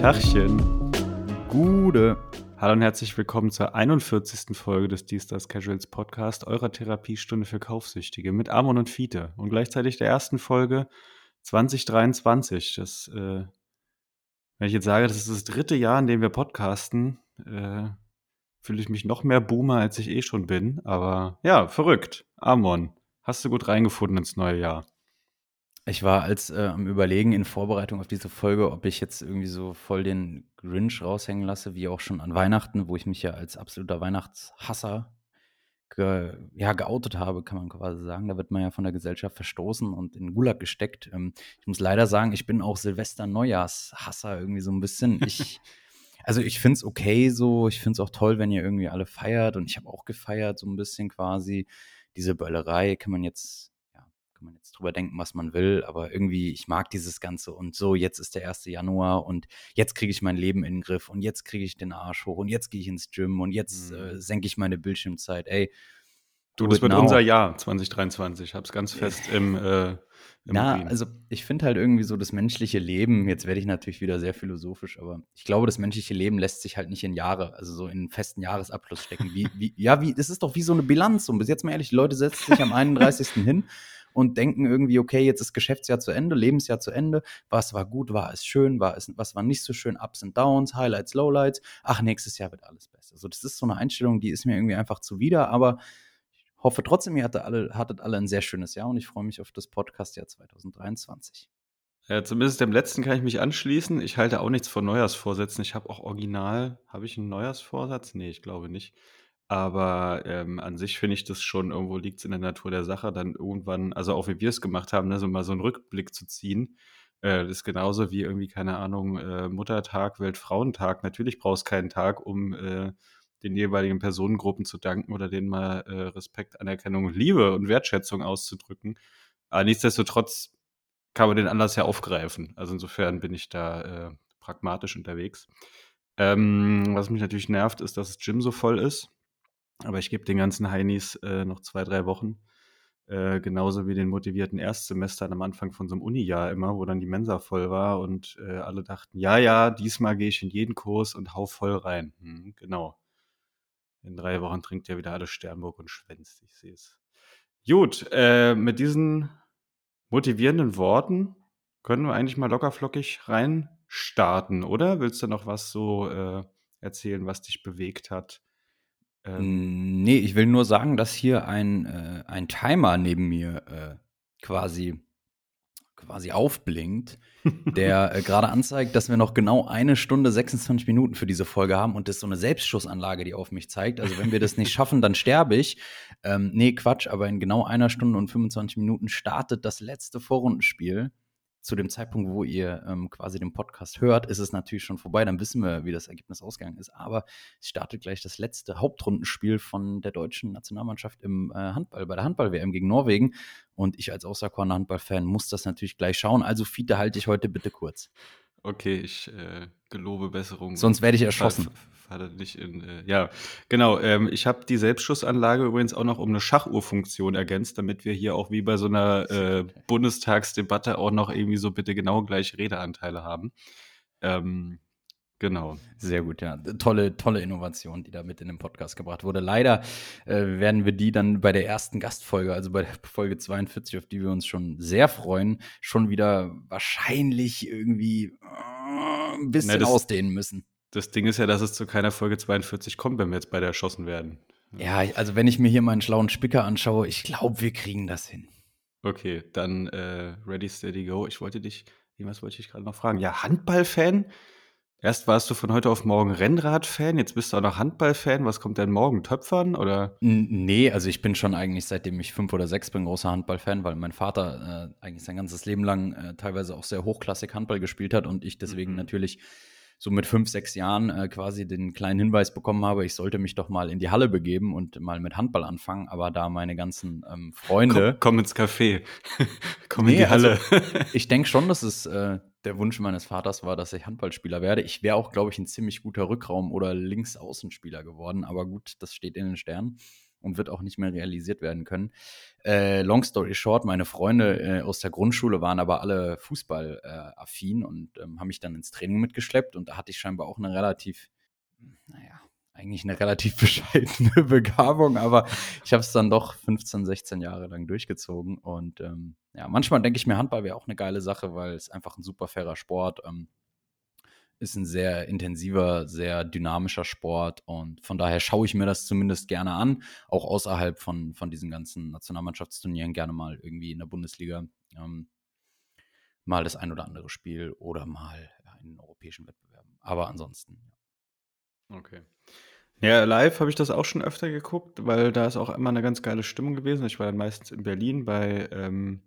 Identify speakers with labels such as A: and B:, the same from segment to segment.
A: Tachchen.
B: Gude.
A: Hallo und herzlich willkommen zur 41. Folge des D-Stars Casuals Podcast, eurer Therapiestunde für Kaufsüchtige mit Amon und Fiete und gleichzeitig der ersten Folge 2023. Das, äh, wenn ich jetzt sage, das ist das dritte Jahr, in dem wir podcasten, äh, fühle ich mich noch mehr Boomer, als ich eh schon bin. Aber ja, verrückt. Amon, hast du gut reingefunden ins neue Jahr?
B: Ich war als äh, am Überlegen in Vorbereitung auf diese Folge, ob ich jetzt irgendwie so voll den Grinch raushängen lasse, wie auch schon an Weihnachten, wo ich mich ja als absoluter Weihnachtshasser ge, ja, geoutet habe, kann man quasi sagen. Da wird man ja von der Gesellschaft verstoßen und in Gulag gesteckt. Ähm, ich muss leider sagen, ich bin auch Silvester-Neujahrshasser irgendwie so ein bisschen. Ich, also ich finde es okay so, ich finde es auch toll, wenn ihr irgendwie alle feiert und ich habe auch gefeiert so ein bisschen quasi. Diese Böllerei kann man jetzt kann man jetzt drüber denken, was man will, aber irgendwie, ich mag dieses Ganze und so, jetzt ist der 1. Januar und jetzt kriege ich mein Leben in den Griff und jetzt kriege ich den Arsch hoch und jetzt gehe ich ins Gym und jetzt äh, mhm. senke ich meine Bildschirmzeit. Ey,
A: du, das wird now. unser Jahr 2023. Ich habe es ganz fest im, äh, im
B: Na, Urin. also ich finde halt irgendwie so das menschliche Leben, jetzt werde ich natürlich wieder sehr philosophisch, aber ich glaube, das menschliche Leben lässt sich halt nicht in Jahre, also so in einen festen Jahresabschluss stecken. Wie, wie, ja, wie, das ist doch wie so eine Bilanz. Und bis jetzt mal ehrlich, die Leute setzen sich am 31. hin und denken irgendwie, okay, jetzt ist Geschäftsjahr zu Ende, Lebensjahr zu Ende, was war gut, war es schön, war es, was war nicht so schön, Ups und Downs, Highlights, Lowlights, ach, nächstes Jahr wird alles besser. So, das ist so eine Einstellung, die ist mir irgendwie einfach zuwider, aber ich hoffe trotzdem, ihr hattet alle, hattet alle ein sehr schönes Jahr und ich freue mich auf das Podcastjahr 2023.
A: Ja, zumindest dem letzten kann ich mich anschließen. Ich halte auch nichts von Neujahrsvorsätzen. Ich habe auch original, habe ich einen Neujahrsvorsatz? Nee, ich glaube nicht. Aber, ähm, an sich finde ich das schon irgendwo liegt es in der Natur der Sache, dann irgendwann also auch wie wir es gemacht haben, ne, so mal so einen Rückblick zu ziehen. Äh, das ist genauso wie irgendwie, keine Ahnung, äh, Muttertag, Weltfrauentag. Natürlich brauchst du keinen Tag, um, äh, den jeweiligen Personengruppen zu danken oder denen mal, äh, Respekt, Anerkennung, Liebe und Wertschätzung auszudrücken. Aber nichtsdestotrotz kann man den Anlass ja aufgreifen. Also insofern bin ich da, äh, pragmatisch unterwegs. Ähm, was mich natürlich nervt, ist, dass das Gym so voll ist. Aber ich gebe den ganzen Heinis äh, noch zwei, drei Wochen. Äh, genauso wie den motivierten Erstsemestern am Anfang von so einem Uni-Jahr immer, wo dann die Mensa voll war und äh, alle dachten, ja, ja, diesmal gehe ich in jeden Kurs und hau voll rein. Hm, genau. In drei Wochen trinkt ja wieder alles Sternburg und schwänzt. Ich sehe es. Gut, äh, mit diesen motivierenden Worten können wir eigentlich mal lockerflockig rein starten, oder? Willst du noch was so äh, erzählen, was dich bewegt hat?
B: Ähm, nee, ich will nur sagen, dass hier ein, äh, ein Timer neben mir äh, quasi, quasi aufblinkt, der äh, gerade anzeigt, dass wir noch genau eine Stunde 26 Minuten für diese Folge haben und das ist so eine Selbstschussanlage, die auf mich zeigt. Also wenn wir das nicht schaffen, dann sterbe ich. Ähm, nee, Quatsch, aber in genau einer Stunde und 25 Minuten startet das letzte Vorrundenspiel zu dem Zeitpunkt, wo ihr ähm, quasi den Podcast hört, ist es natürlich schon vorbei. Dann wissen wir, wie das Ergebnis ausgegangen ist. Aber es startet gleich das letzte Hauptrundenspiel von der deutschen Nationalmannschaft im äh, Handball, bei der Handball-WM gegen Norwegen. Und ich als außerkorner Handball-Fan muss das natürlich gleich schauen. Also, Fiete, halte ich heute bitte kurz.
A: Okay, ich äh, gelobe Besserung.
B: Sonst werde ich erschossen.
A: Vater nicht in, äh, ja, genau. Ähm, ich habe die Selbstschussanlage übrigens auch noch um eine Schachuhrfunktion ergänzt, damit wir hier auch wie bei so einer äh, Bundestagsdebatte auch noch irgendwie so bitte genau gleich Redeanteile haben. Ähm, Genau.
B: Sehr gut, ja. Tolle, tolle Innovation, die da mit in den Podcast gebracht wurde. Leider äh, werden wir die dann bei der ersten Gastfolge, also bei Folge 42, auf die wir uns schon sehr freuen, schon wieder wahrscheinlich irgendwie äh, ein bisschen Na, das, ausdehnen müssen.
A: Das Ding ist ja, dass es zu keiner Folge 42 kommt, wenn wir jetzt beide erschossen werden.
B: Ja, also wenn ich mir hier meinen schlauen Spicker anschaue, ich glaube, wir kriegen das hin.
A: Okay, dann äh, ready, steady, go. Ich wollte dich, was wollte ich gerade noch fragen? Ja, Handballfan? fan Erst warst du von heute auf morgen Rennrad-Fan, jetzt bist du auch noch Handball-Fan. Was kommt denn morgen? Töpfern oder?
B: nee, also ich bin schon eigentlich, seitdem ich fünf oder sechs bin, großer Handball-Fan, weil mein Vater äh, eigentlich sein ganzes Leben lang äh, teilweise auch sehr hochklassig Handball gespielt hat und ich deswegen mhm. natürlich so mit fünf, sechs Jahren äh, quasi den kleinen Hinweis bekommen habe, ich sollte mich doch mal in die Halle begeben und mal mit Handball anfangen. Aber da meine ganzen ähm, Freunde.
A: Komm, komm, ins Café. komm nee, in die Halle.
B: Also, ich denke schon, dass es äh, der Wunsch meines Vaters war, dass ich Handballspieler werde. Ich wäre auch, glaube ich, ein ziemlich guter Rückraum- oder Linksaußenspieler geworden. Aber gut, das steht in den Sternen. Und wird auch nicht mehr realisiert werden können. Äh, long story short, meine Freunde äh, aus der Grundschule waren aber alle fußballaffin äh, und ähm, haben mich dann ins Training mitgeschleppt und da hatte ich scheinbar auch eine relativ, naja, eigentlich eine relativ bescheidene Begabung, aber ich habe es dann doch 15, 16 Jahre lang durchgezogen. Und ähm, ja, manchmal denke ich mir, Handball wäre auch eine geile Sache, weil es einfach ein super fairer Sport ähm, ist ein sehr intensiver, sehr dynamischer Sport und von daher schaue ich mir das zumindest gerne an, auch außerhalb von, von diesen ganzen Nationalmannschaftsturnieren gerne mal irgendwie in der Bundesliga ähm, mal das ein oder andere Spiel oder mal in europäischen Wettbewerben. Aber ansonsten.
A: Okay. Ja, live habe ich das auch schon öfter geguckt, weil da ist auch immer eine ganz geile Stimmung gewesen. Ich war dann meistens in Berlin bei, ähm,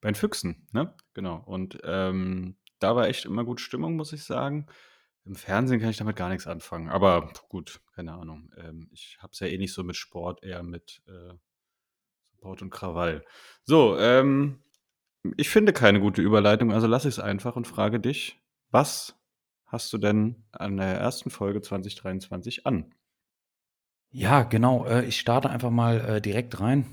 A: bei den Füchsen, ne? Genau. Und ähm, da war echt immer gut Stimmung, muss ich sagen. Im Fernsehen kann ich damit gar nichts anfangen. Aber gut, keine Ahnung. Ähm, ich habe es ja eh nicht so mit Sport, eher mit äh, Support und Krawall. So, ähm, ich finde keine gute Überleitung, also lasse ich es einfach und frage dich, was hast du denn an der ersten Folge 2023 an?
B: Ja, genau. Äh, ich starte einfach mal äh, direkt rein.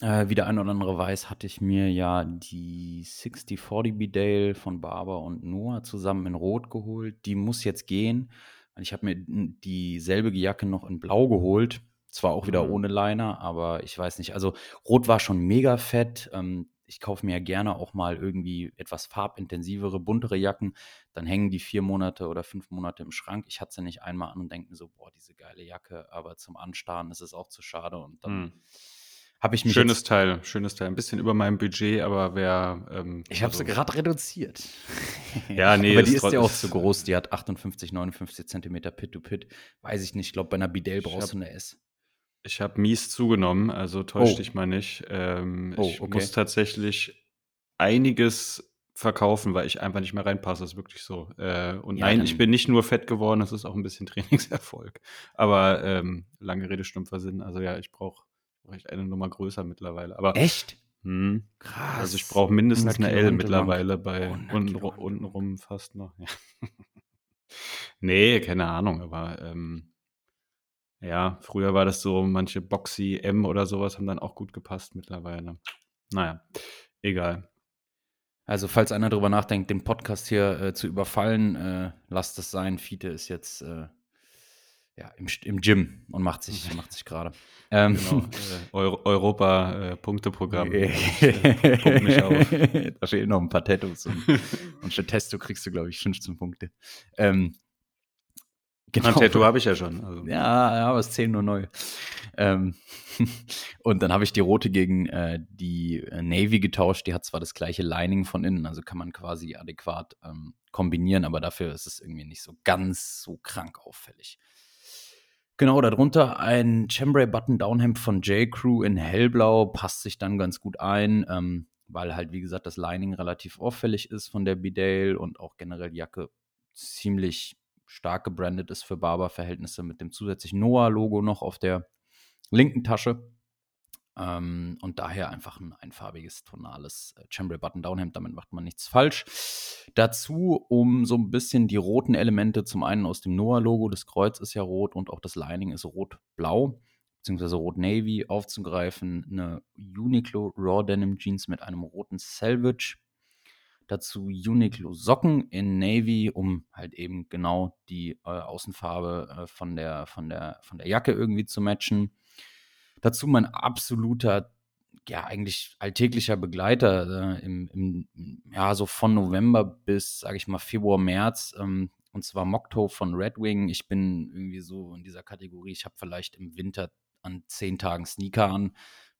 B: Äh, wie der ein oder andere weiß, hatte ich mir ja die 6040 Bidale von Barber und Noah zusammen in Rot geholt. Die muss jetzt gehen. Ich habe mir dieselbe Jacke noch in Blau geholt. Zwar auch wieder mhm. ohne Liner, aber ich weiß nicht. Also Rot war schon mega fett. Ähm, ich kaufe mir ja gerne auch mal irgendwie etwas farbintensivere, buntere Jacken. Dann hängen die vier Monate oder fünf Monate im Schrank. Ich hatte sie nicht einmal an und denke mir so, boah, diese geile Jacke, aber zum Anstarren ist es auch zu schade. Und dann hm. Habe ich mich.
A: Schönes Teil, schönes Teil. Ein bisschen über meinem Budget, aber wer.
B: Ähm, ich habe also, sie gerade reduziert.
A: ja, nee.
B: aber die ist ja auch zu groß. Die hat 58, 59 Zentimeter Pit-to-Pit. Weiß ich nicht. Ich glaube, bei einer Bidell brauchst du eine S.
A: Ich habe mies zugenommen, also täusch Oh. dich mal nicht. Ähm, Oh, ich muss tatsächlich einiges verkaufen, weil ich einfach nicht mehr reinpasse. Das ist wirklich so. Äh, und Ja, nein, ich bin nicht nur fett geworden, das ist auch ein bisschen Trainingserfolg. Aber ähm, lange Rede, stumpfer Sinn. Also ja, ich brauche brauch echt eine Nummer größer mittlerweile. Aber
B: Echt?
A: hm, also ich brauche mindestens eine L mittlerweile bei unten, untenrum fast noch. Ja. Nee, keine Ahnung, aber ähm, ja, früher war das so, manche Boxy M oder sowas haben dann auch gut gepasst mittlerweile. Naja, egal.
B: Also, falls einer darüber nachdenkt, den Podcast hier äh, zu überfallen, äh, lasst es sein. Fiete ist jetzt äh, ja, im, im Gym und macht sich, macht sich gerade.
A: Ähm, genau, äh, Euro, Europa-Punkteprogramm.
B: Äh, da fehlen noch ein paar Tattoos und, und statt Testo kriegst du, glaube ich, 15 Punkte. Ähm,
A: Genau. Ein Tattoo habe ich ja schon.
B: Also. Ja, ja, aber es zählen nur neu. Ähm, und dann habe ich die rote gegen äh, die äh, Navy getauscht. Die hat zwar das gleiche Lining von innen, also kann man quasi adäquat ähm, kombinieren, aber dafür ist es irgendwie nicht so ganz so krank auffällig. Genau, darunter ein Chambray Button Downhemd von J. Crew in hellblau, passt sich dann ganz gut ein, ähm, weil halt, wie gesagt, das Lining relativ auffällig ist von der Bidale und auch generell die Jacke ziemlich stark gebrandet ist für Barber-Verhältnisse mit dem zusätzlichen Noah-Logo noch auf der linken Tasche. Ähm, und daher einfach ein einfarbiges, tonales äh, Chambray Button-Down-Hemd. Damit macht man nichts falsch. Dazu, um so ein bisschen die roten Elemente, zum einen aus dem Noah-Logo, das Kreuz ist ja rot und auch das Lining ist rot-blau, beziehungsweise rot-navy, aufzugreifen. Eine Uniqlo Raw Denim Jeans mit einem roten Selvage Dazu Uniqlo Socken in Navy, um halt eben genau die äh, Außenfarbe äh, von, der, von, der, von der Jacke irgendwie zu matchen. Dazu mein absoluter, ja, eigentlich alltäglicher Begleiter äh, im, im, ja, so von November bis, sage ich mal, Februar, März. Ähm, und zwar Mocktoe von Red Wing. Ich bin irgendwie so in dieser Kategorie. Ich habe vielleicht im Winter an zehn Tagen Sneaker an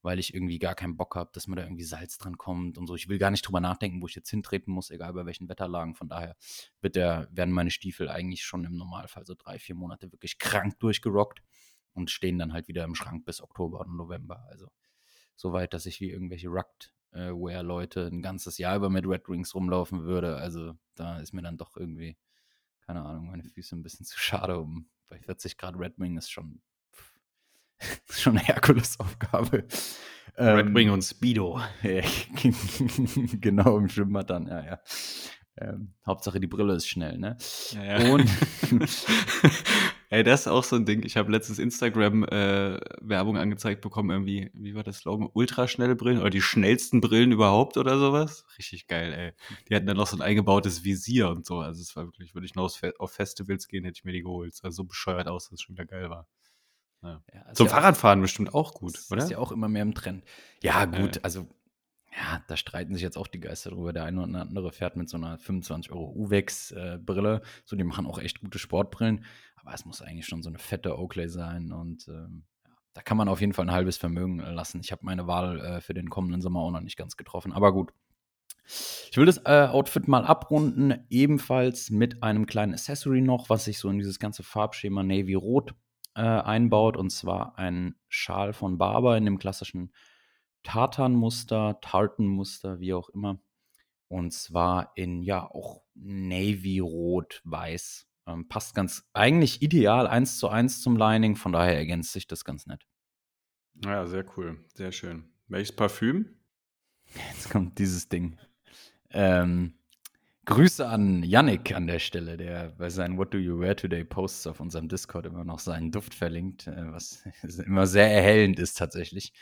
B: weil ich irgendwie gar keinen Bock habe, dass mir da irgendwie Salz dran kommt und so. Ich will gar nicht drüber nachdenken, wo ich jetzt hintreten muss, egal bei welchen Wetterlagen. Von daher wird der, werden meine Stiefel eigentlich schon im Normalfall so drei, vier Monate wirklich krank durchgerockt und stehen dann halt wieder im Schrank bis Oktober und November. Also so weit, dass ich wie irgendwelche Rugged-Wear-Leute ein ganzes Jahr über mit Red Rings rumlaufen würde. Also da ist mir dann doch irgendwie, keine Ahnung, meine Füße ein bisschen zu schade um. Bei 40 Grad Red Wing ist schon schon eine Herkulesaufgabe.
A: Red ähm, Wing und Speedo.
B: genau, im Schwimmbad dann, ja, ja. Ähm, Hauptsache die Brille ist schnell, ne?
A: Ja, ja.
B: Und
A: Ey, das ist auch so 'n Ding. Ich habe letztens Instagram, äh, Werbung angezeigt bekommen, irgendwie wie war das Slogan? Ultraschnelle Brillen oder die schnellsten Brillen überhaupt oder so was. Richtig geil, ey. Die hatten dann noch so 'n eingebautes Visier und so. Also, es war wirklich würde ich noch auf Festivals gehen, hätte ich mir die geholt. Sah so bescheuert aus, dass es schon wieder geil war. Ja.
B: Ja,
A: Zum
B: ja auch
A: Fahrradfahren bestimmt auch gut,
B: ist
A: oder?
B: ist ja auch immer mehr im Trend. Ja, gut, also, ja, da streiten sich jetzt auch die Geister drüber. Der eine oder andere fährt mit so 'ner 25 € Uvex, äh, Brille. So, die machen auch echt gute Sportbrillen, aber es muss eigentlich schon so 'ne fette Oakley sein und, ähm, ja, da kann man auf jeden Fall 'n halbes Vermögen, äh, lassen. Ich habe meine Wahl, äh, für den kommenden Sommer auch noch nicht ganz getroffen, aber gut. Ich will das, äh, Outfit mal abrunden, ebenfalls mit einem kleinen Accessory noch, was sich so in dieses ganze Farbschema Navy Rot, äh, einbaut, und zwar ein Schal von Barbour in dem klassischen Tartanmuster, Tartanmuster, wie auch immer. Und zwar in, ja, auch Navy Rot Weiß. Ähm, passt ganz eigentlich ideal 1:1 zum Lining, von daher ergänzt sich das ganz nett.
A: Ja, sehr cool, sehr schön. Welches Parfüm?
B: Jetzt kommt dieses Ding. Ähm, Grüße an Yannick an der Stelle, der bei seinen „What do you wear today“ Posts auf unserem Discord immer noch seinen Duft verlinkt, äh, was immer sehr erhellend ist tatsächlich.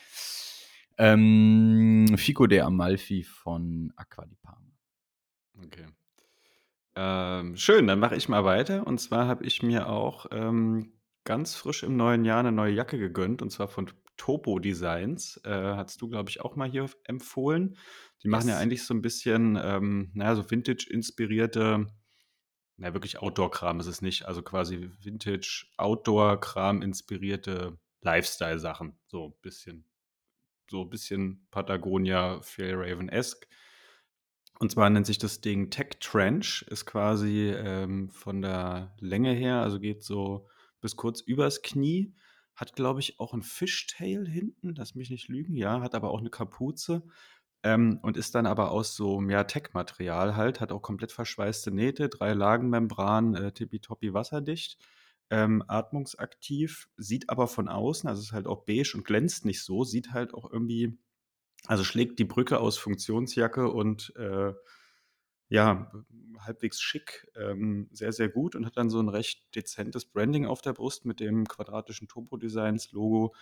B: Ähm, Fico de Amalfi von Acqua di Parma.
A: Okay. Ähm, schön, dann mache ich mal weiter. Und zwar habe ich mir auch, ähm, ganz frisch im neuen Jahr 'ne neue Jacke gegönnt, und zwar von Topo Designs. Äh, hattest du, glaube ich, auch mal hier empfohlen. Die machen ja
B: Yes.
A: eigentlich so 'n bisschen, ähm, na ja, so Vintage-inspirierte na, wirklich Outdoor-Kram ist es nicht, also quasi Vintage-Outdoor-Kram inspirierte Lifestyle-Sachen, so bisschen so bisschen Patagonia, Fjällraven-esque. Und zwar nennt sich das Ding Tech Trench, ist quasi, ähm, von der Länge her also, geht so bis kurz übers Knie, hat, glaube ich, auch 'n Fishtail hinten, lass mich nicht lügen, ja, hat aber auch 'ne Kapuze, ähm, und ist dann aber aus so, ja, Tech-Material halt, hat auch komplett verschweißte Nähte, 3 Lagenmembran, äh, tippitoppi wasserdicht, ähm, atmungsaktiv, sieht aber von außen also, ist halt auch beige und glänzt nicht so, sieht halt auch irgendwie also, schlägt die Brücke aus Funktionsjacke und, äh, ja, halbwegs schick, ähm, sehr, sehr gut und hat dann so 'n recht dezentes Branding auf der Brust mit dem quadratischen Topo Designs Logo,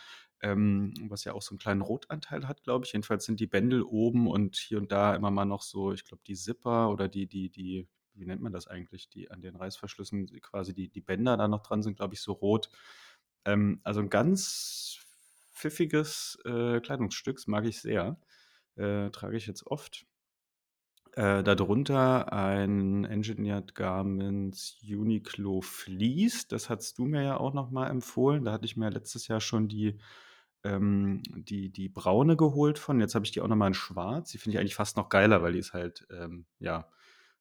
A: ähm, was ja auch so 'n kleinen Rotanteil hat, glaube ich. Jedenfalls sind die Bändel oben und hier und da immer mal noch so ich glaube, die Zipper oder die die die wie nennt man das eigentlich, die an den Reißverschlüssen quasi die die Bänder da noch dran sind, glaube ich, so rot. Ähm, also, 'n ganz pfiffiges, äh, Kleidungsstück, das mag ich sehr. Äh, trage ich jetzt oft. Äh, da drunter ein Engineered Garments Uniqlo Fleece. Das hattest du mir ja auch noch mal empfohlen. Da hatte ich mir letztes Jahr schon die ähm, die die braune geholt von. Jetzt habe ich die auch noch mal in schwarz. Die finde ich eigentlich fast noch geiler, weil die ist halt, ähm, ja,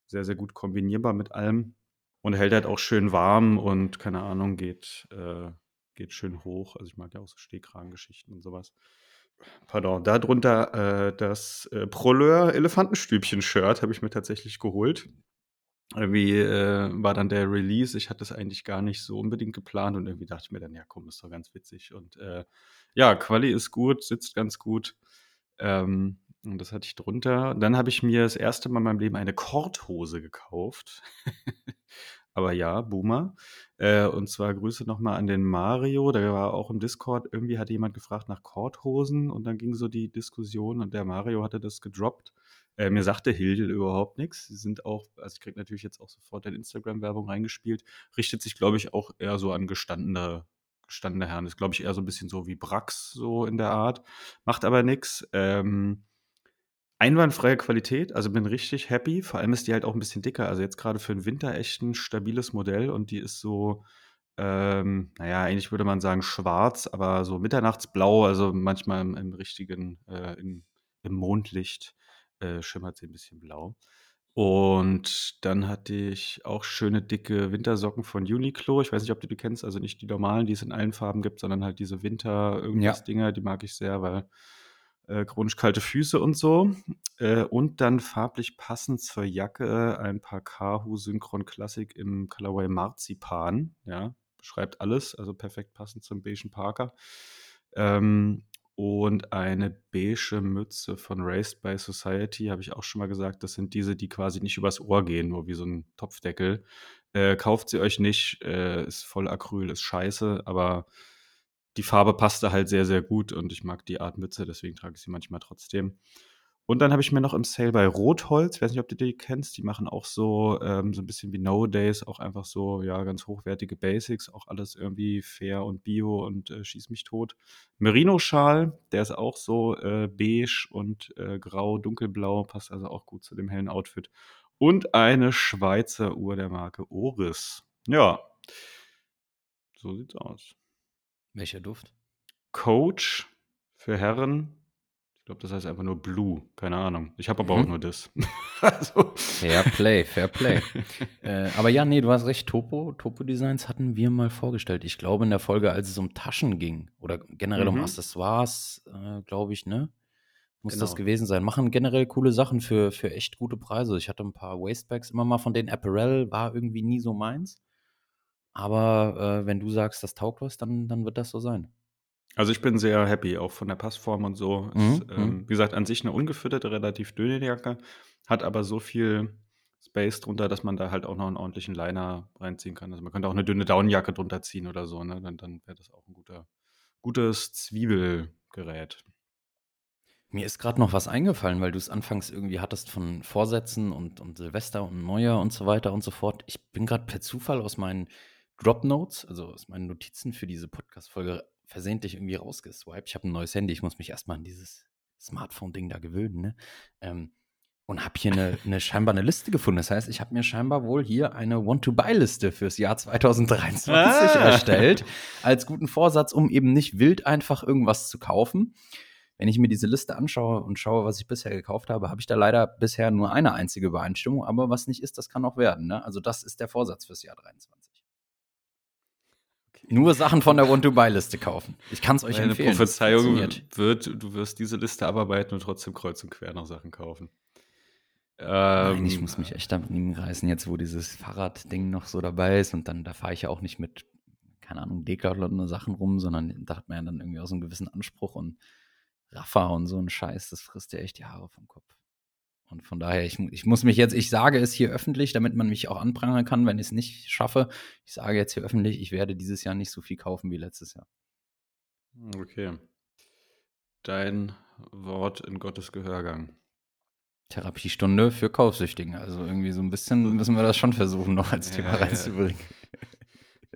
A: sehr, sehr gut kombinierbar mit allem und hält halt auch schön warm und, keine Ahnung, geht äh, geht schön hoch. Also, ich mag ja auch so Stehkragengeschichten und so was. Pardon. Da drunter, äh, das, äh, Proleur Elefantenstübchen-Shirt habe ich mir tatsächlich geholt. Irgendwie, äh, war dann der Release. Ich hatte es eigentlich gar nicht so unbedingt geplant und irgendwie dachte ich mir dann: „Ja komm, ist doch ganz witzig.“ Und, äh, ja, Quali ist gut, sitzt ganz gut. Ähm, und das hatte ich drunter. Dann habe ich mir das 1. Mal in meinem Leben eine Korthose gekauft. Aber ja, Boomer. Äh, und zwar Grüße noch mal an den Mario, der war auch im Discord. Irgendwie hatte jemand gefragt nach Korthosen und dann ging so die Diskussion und der Mario hatte das gedroppt. Äh, mir sagte Hildel überhaupt nix. Sie sind auch also, ich kriege natürlich jetzt auch sofort deine Instagram-Werbung reingespielt. Richtet sich, glaube ich, auch eher so an gestandene gestandene Herren. Ist, glaube ich, eher so 'n bisschen so wie Brax so in der Art, macht aber nix. Ähm, einwandfreie Qualität, also, bin richtig happy. Vor allem ist die halt auch 'n bisschen dicker. Also, jetzt grade für 'n Winter echt 'n stabiles Modell und die ist so, ähm, na ja, eigentlich würde man sagen schwarz, aber so mitternachtsblau, also, manchmal im im richtigen äh, im im Mondlicht, äh, schimmert sie 'n bisschen blau. Und dann hatte ich auch schöne dicke Wintersocken von Uniqlo. Ich weiß nicht, ob du die kennst, also, nicht die normalen, die es in allen Farben gibt, sondern halt diese
B: Ja.
A: Winter-Irgendwas-Dinger, die mag ich sehr, weil, äh, chronisch kalte Füße und so. Äh, und dann farblich passend zur Jacke ein paar Karhu Synchron Classic im Colorway Marzipan, ja, beschreibt alles, also, perfekt passend zum beigen Parker. Ähm, und eine beige Mütze von Raised by Society, habe ich auch schon mal gesagt. Das sind diese, die quasi nicht übers Ohr gehen, nur wie so ein Topfdeckel. Äh, kauft sie euch nicht, äh, ist voll Acryl, ist scheiße, aber die Farbe passte halt sehr, sehr gut und ich mag die Art Mütze, deswegen trage ich sie manchmal trotzdem. Und dann habe ich mir noch im Sale bei Rotholz, weiß nicht, ob du die kennst, die machen auch so, ähm, so ein bisschen wie Nowadays, auch einfach so, ja, ganz hochwertige Basics, auch alles irgendwie fair und bio und äh, schieß mich tot. Merino-Schal, der ist auch so äh, beige und äh, grau, dunkelblau, passt also auch gut zu dem hellen Outfit. Und eine Schweizer Uhr der Marke Oris. Ja, so sieht's aus.
B: Welcher Duft?
A: Coach für Herren. Ich glaube, das heißt einfach nur Blue. Keine Ahnung. Ich habe aber
B: Mhm.
A: auch nur das. also.
B: Fair Play, Fair Play. äh, aber ja, nee, du hast recht. Topo, Topo Designs hatten wir mal vorgestellt. Ich glaube in der Folge, als es um Taschen ging oder generell um
A: Mhm.
B: Accessoires, äh, glaube ich, ne? Muss das
A: Genau.
B: gewesen sein. Machen generell coole Sachen für, für echt gute Preise. Ich hatte ein paar Wastebags immer mal von den Apparel, war irgendwie nie so meins. Aber äh, wenn du sagst, das taugt was, dann, dann wird das so sein.
A: Also ich bin sehr happy, auch von der Passform und so.
B: Mhm,
A: Ist,
B: mhm.
A: ähm, wie gesagt, an sich eine ungefütterte, relativ dünne Jacke, hat aber so viel Space drunter, dass man da halt auch noch einen ordentlichen Liner reinziehen kann. Also man könnte auch eine dünne Downjacke drunter ziehen oder so, ne? Dann, dann wäre das auch ein guter, gutes Zwiebelgerät.
B: Mir ist gerade noch was eingefallen, weil du es anfangs irgendwie hattest von Vorsätzen und, und Silvester und Neujahr und so weiter und so fort. Ich bin gerade per Zufall aus meinen Drop Notes, also aus meinen Notizen für diese Podcast-Folge, versehentlich irgendwie rausgeswiped. Ich habe ein neues Handy, ich muss mich erstmal an dieses Smartphone-Ding da gewöhnen, ne? Ähm, und habe hier eine, eine scheinbar eine Liste gefunden. Das heißt, ich habe mir scheinbar wohl hier eine Want-to-Buy-Liste fürs Jahr 2023
A: Ah.
B: erstellt, als guten Vorsatz, um eben nicht wild einfach irgendwas zu kaufen. Wenn ich mir diese Liste anschaue und schaue, was ich bisher gekauft habe, habe ich da leider bisher nur eine einzige Übereinstimmung. Aber was nicht ist, das kann auch werden. Ne? Also das ist der Vorsatz fürs Jahr 23. Nur Sachen von der Want-to-Buy-Liste kaufen. Ich kann es euch
A: Meine
B: empfehlen. Das
A: Prophezeiung wird, du wirst diese Liste abarbeiten und trotzdem kreuz und quer noch Sachen kaufen.
B: Nein, ich
A: Ähm,
B: muss mich echt damit reißen, jetzt wo dieses Fahrradding noch so dabei ist und dann, da fahre ich ja auch nicht mit, keine Ahnung, Decathlon Sachen rum, sondern da hat man ja dann irgendwie auch so einen gewissen Anspruch und Raffa und so ein Scheiß, das frisst ja echt die Haare vom Kopf. Und von daher, ich, ich muss mich jetzt, ich sage es hier öffentlich, damit man mich auch anprangern kann, wenn ich es nicht schaffe. Ich sage jetzt hier öffentlich, ich werde dieses Jahr nicht so viel kaufen wie letztes Jahr.
A: Okay. Dein Wort in Gottes Gehörgang.
B: Therapiestunde für Kaufsüchtigen. Also irgendwie so ein bisschen müssen wir das schon versuchen, noch als
A: Ja,
B: Thema
A: ja.
B: reinzubringen.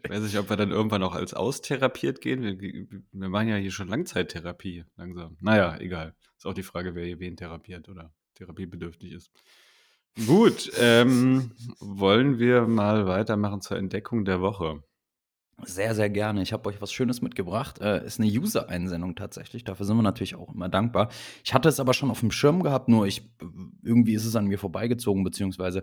A: Ich weiß nicht, ob wir dann irgendwann auch als austherapiert gehen. Wir, wir machen ja hier schon Langzeittherapie langsam. Naja, egal. Ist auch die Frage, wer hier wen therapiert oder therapiebedürftig ist. Gut, ähm, wollen wir mal weitermachen zur Entdeckung der Woche.
B: Sehr, sehr gerne. Ich habe euch was Schönes mitgebracht. Äh, ist eine User-Einsendung tatsächlich. Dafür sind wir natürlich auch immer dankbar. Ich hatte es aber schon auf dem Schirm gehabt, nur ich irgendwie ist es an mir vorbeigezogen, beziehungsweise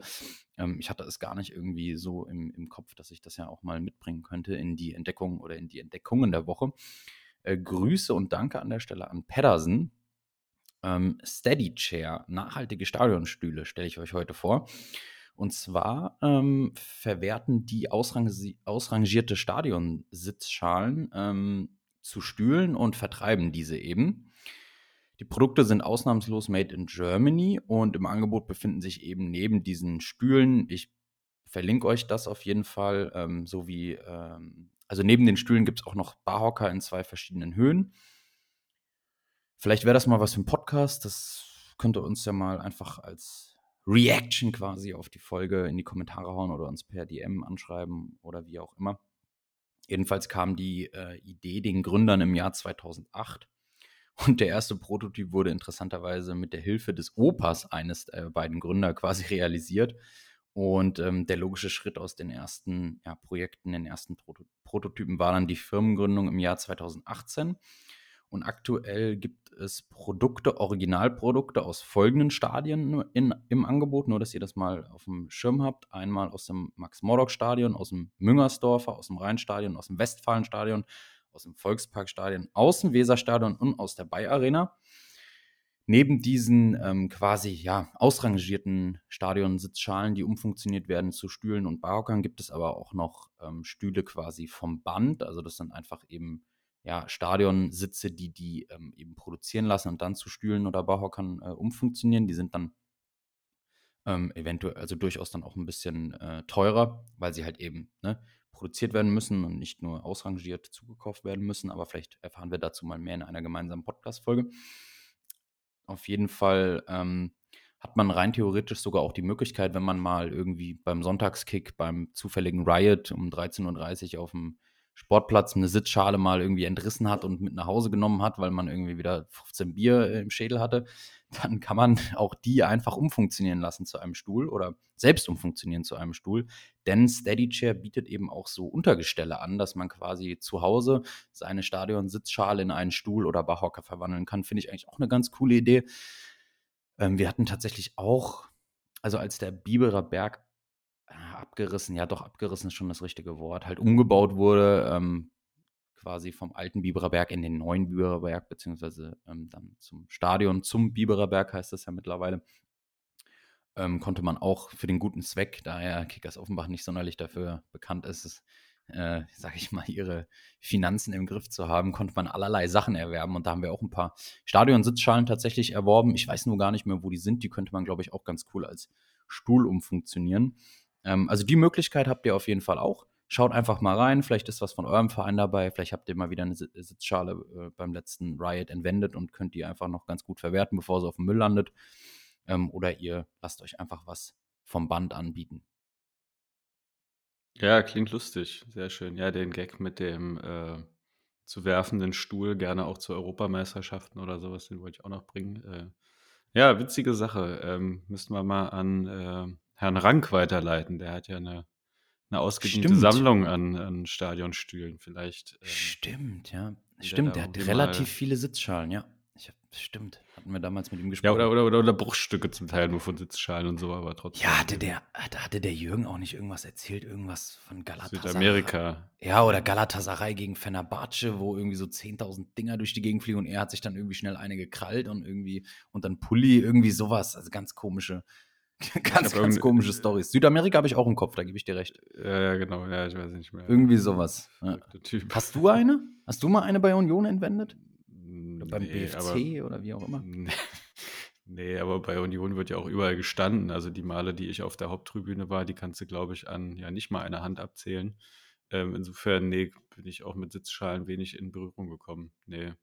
B: ähm, ich hatte es gar nicht irgendwie so im, im Kopf, dass ich das ja auch mal mitbringen könnte in die Entdeckung oder in die Entdeckungen der Woche. Äh, Grüße und Danke an der Stelle an Pedersen. Ähm, Steady Chair, nachhaltige Stadionstühle, stelle ich euch heute vor. Und zwar ähm, verwerten die ausrangi ausrangierte Stadionsitzschalen ähm, zu Stühlen und vertreiben diese eben. Die Produkte sind ausnahmslos made in Germany und im Angebot befinden sich eben neben diesen Stühlen, ich verlinke euch das auf jeden Fall, ähm, sowie, ähm, also neben den Stühlen gibt es auch noch Barhocker in zwei verschiedenen Höhen. Vielleicht wäre das mal was für ein Podcast. Das könnt ihr uns ja mal einfach als Reaction quasi auf die Folge in die Kommentare hauen oder uns per DM anschreiben oder wie auch immer. Jedenfalls kam die äh, Idee den Gründern im Jahr 2008 und der erste Prototyp wurde interessanterweise mit der Hilfe des Opas eines der beiden Gründer quasi realisiert. Und ähm, der logische Schritt aus den ersten ja, Projekten, den ersten Proto Prototypen war dann die Firmengründung im Jahr 2018. Und aktuell gibt es Produkte, Originalprodukte aus folgenden Stadien in, im Angebot, nur dass ihr das mal auf dem Schirm habt. Einmal aus dem Max-Morlock-Stadion, aus dem Müngersdorfer, aus dem Rheinstadion, aus dem Westfalenstadion, aus dem Volksparkstadion, aus dem Weserstadion und aus der Bay-Arena. Neben diesen ähm, quasi ja, ausrangierten Stadionsitzschalen, die umfunktioniert werden zu Stühlen und Barhockern, gibt es aber auch noch ähm, Stühle quasi vom Band. Also das sind einfach eben ja, Stadionsitze, die die ähm, eben produzieren lassen und dann zu Stühlen oder Barhockern äh, umfunktionieren. Die sind dann ähm, eventuell, also durchaus dann auch ein bisschen äh, teurer, weil sie halt eben ne, produziert werden müssen und nicht nur ausrangiert zugekauft werden müssen. Aber vielleicht erfahren wir dazu mal mehr in einer gemeinsamen Podcast-Folge. Auf jeden Fall ähm, hat man rein theoretisch sogar auch die Möglichkeit, wenn man mal irgendwie beim Sonntagskick, beim zufälligen Riot um 13.30 Uhr auf dem Sportplatz eine Sitzschale mal irgendwie entrissen hat und mit nach Hause genommen hat, weil man irgendwie wieder 15 Bier im Schädel hatte, dann kann man auch die einfach umfunktionieren lassen zu einem Stuhl oder selbst umfunktionieren zu einem Stuhl. Denn SteadyChair bietet eben auch so Untergestelle an, dass man quasi zu Hause seine Stadion-Sitzschale in einen Stuhl oder Barhocker verwandeln kann. Finde ich eigentlich auch eine ganz coole Idee. Ähm, wir hatten tatsächlich auch, also als der Biberer Berg äh, abgerissen, ja doch, abgerissen ist schon das richtige Wort, halt umgebaut wurde, ähm, quasi vom alten Biberer Berg in den neuen Biberer Berg, beziehungsweise ähm, dann zum Stadion, zum Biberer Berg heißt das ja mittlerweile, ähm, konnte man auch für den guten Zweck, da ja Kickers Offenbach nicht sonderlich dafür bekannt ist, äh, sag ich mal, ihre Finanzen im Griff zu haben, konnte man allerlei Sachen erwerben. Und da haben wir auch ein paar Stadionsitzschalen tatsächlich erworben. Ich weiß nur gar nicht mehr, wo die sind. Die könnte man, glaube ich, auch ganz cool als Stuhl umfunktionieren. Ähm, also die Möglichkeit habt ihr auf jeden Fall auch. Schaut einfach mal rein, vielleicht ist was von eurem Verein dabei, vielleicht habt ihr mal wieder eine Sitzschale äh, beim letzten Riot entwendet und könnt die einfach noch ganz gut verwerten, bevor sie auf dem Müll landet. Ähm, oder ihr lasst euch einfach was vom Band anbieten.
A: Ja, klingt lustig. Sehr schön. Ja, den Gag mit dem äh, zu werfenden Stuhl, gerne auch zu Europameisterschaften oder sowas, den wollte ich auch noch bringen. Äh, ja, witzige Sache. Ähm, müssten wir mal an äh, Herrn Rank weiterleiten. Der hat ja eine, eine ausgediente
B: Stimmt.
A: Sammlung an, an Stadionstühlen. Vielleicht. Ähm,
B: Stimmt, ja. Stimmt, der hat relativ viele Sitzschalen, ja. Ich hab, stimmt, hatten wir damals mit ihm
A: Ja,
B: gesprochen.
A: oder, oder, oder, oder Bruchstücke zum Teil nur von Sitzschalen und so, aber trotzdem.
B: Ja, hatte der, da hatte der Jürgen auch nicht irgendwas erzählt, irgendwas von Galatasaray.
A: Südamerika.
B: Ja, oder Galatasaray gegen Fenerbahce, wo irgendwie so 10.000 Dinger durch die Gegend fliegen und er hat sich dann irgendwie schnell eine gekrallt und irgendwie, und dann Pulli, irgendwie sowas. Also ganz komische, ganz, ganz komische Stories. Südamerika habe ich auch im Kopf, da gebe ich dir recht.
A: Ja, ja, genau. Ja, ich weiß nicht mehr.
B: Irgendwie sowas. Ja. Hast du eine? Hast du mal eine bei Union entwendet? Oder beim
A: Nee,
B: BFC
A: aber-
B: oder wie auch immer?
A: Nee. Nee, aber bei Union wird ja auch überall gestanden. Also die Male, die ich auf der Haupttribüne war, die kannst du, glaube ich, an ja nicht mal einer Hand abzählen. Ähm, insofern, nee, bin ich auch mit Sitzschalen wenig in Berührung gekommen. Nee.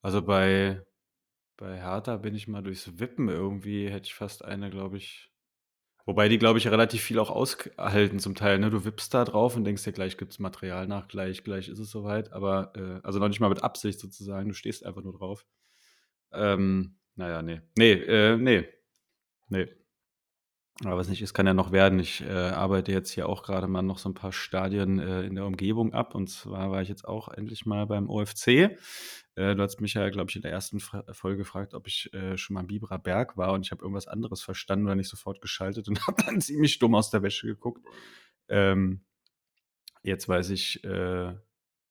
A: Also bei, bei Hertha bin ich mal durchs Wippen irgendwie, hätte ich fast eine, glaube ich. Wobei die, glaube ich, relativ viel auch aushalten zum Teil. Ne? Du wippst da drauf und denkst dir, gleich gibt es Material nach, gleich, gleich ist es soweit. Aber, äh, also noch nicht mal mit Absicht sozusagen, du stehst einfach nur drauf. Ähm, naja, nee. Nee, äh, nee. Nee. Aber was nicht ist, kann ja noch werden. Ich äh, arbeite jetzt hier auch gerade mal noch so ein paar Stadien äh, in der Umgebung ab. Und zwar war ich jetzt auch endlich mal beim OFC. Äh, du hast mich ja, glaube ich, in der ersten Fra Folge gefragt, ob ich äh, schon mal am Biberer Berg war. Und ich habe irgendwas anderes verstanden oder nicht sofort geschaltet und habe dann ziemlich dumm aus der Wäsche geguckt. Ähm, jetzt weiß ich äh,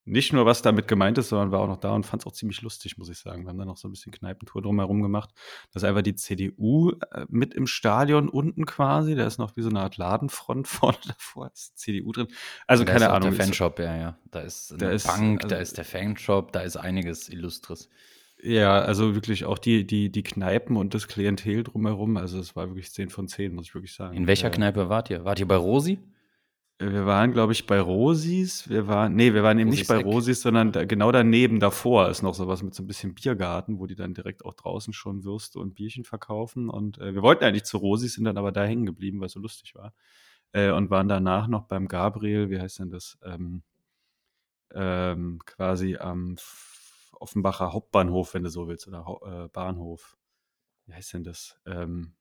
A: nicht nur, was damit gemeint ist, sondern war auch noch da und fand es auch ziemlich lustig, muss ich sagen. Wir haben dann noch so ein bisschen Kneipentour drumherum gemacht. Da ist einfach die CDU äh, mit im Stadion unten quasi. Da ist noch wie so eine Art Ladenfront vorne davor. Ist die CDU drin. Also
B: Da
A: keine
B: ist
A: Ahnung.
B: Der Fanshop, ja, ja. Da ist eine
A: Da ist,
B: Bank, da
A: also-
B: ist der Fanshop, da ist einiges Illustres.
A: Ja, also wirklich auch die, die, die Kneipen und das Klientel drumherum. Also es war wirklich 10 von 10, muss ich wirklich sagen.
B: In welcher Kneipe wart ihr? Wart ihr bei Rosi?
A: Wir waren, glaube ich, bei Rosis. Wir waren, nee, wir waren eben nicht bei
B: Eck.
A: Rosis, sondern da, genau daneben davor ist noch sowas mit so ein bisschen Biergarten, wo die dann direkt auch draußen schon Würste und Bierchen verkaufen. Und äh, wir wollten eigentlich zu Rosis, sind dann aber da hängen geblieben, weil es so lustig war. Äh, und waren danach noch beim Gabriel, wie heißt denn das? Ähm, ähm, quasi am Offenbacher Hauptbahnhof, wenn du so willst, oder äh, Bahnhof. Wie heißt denn das? Ähm,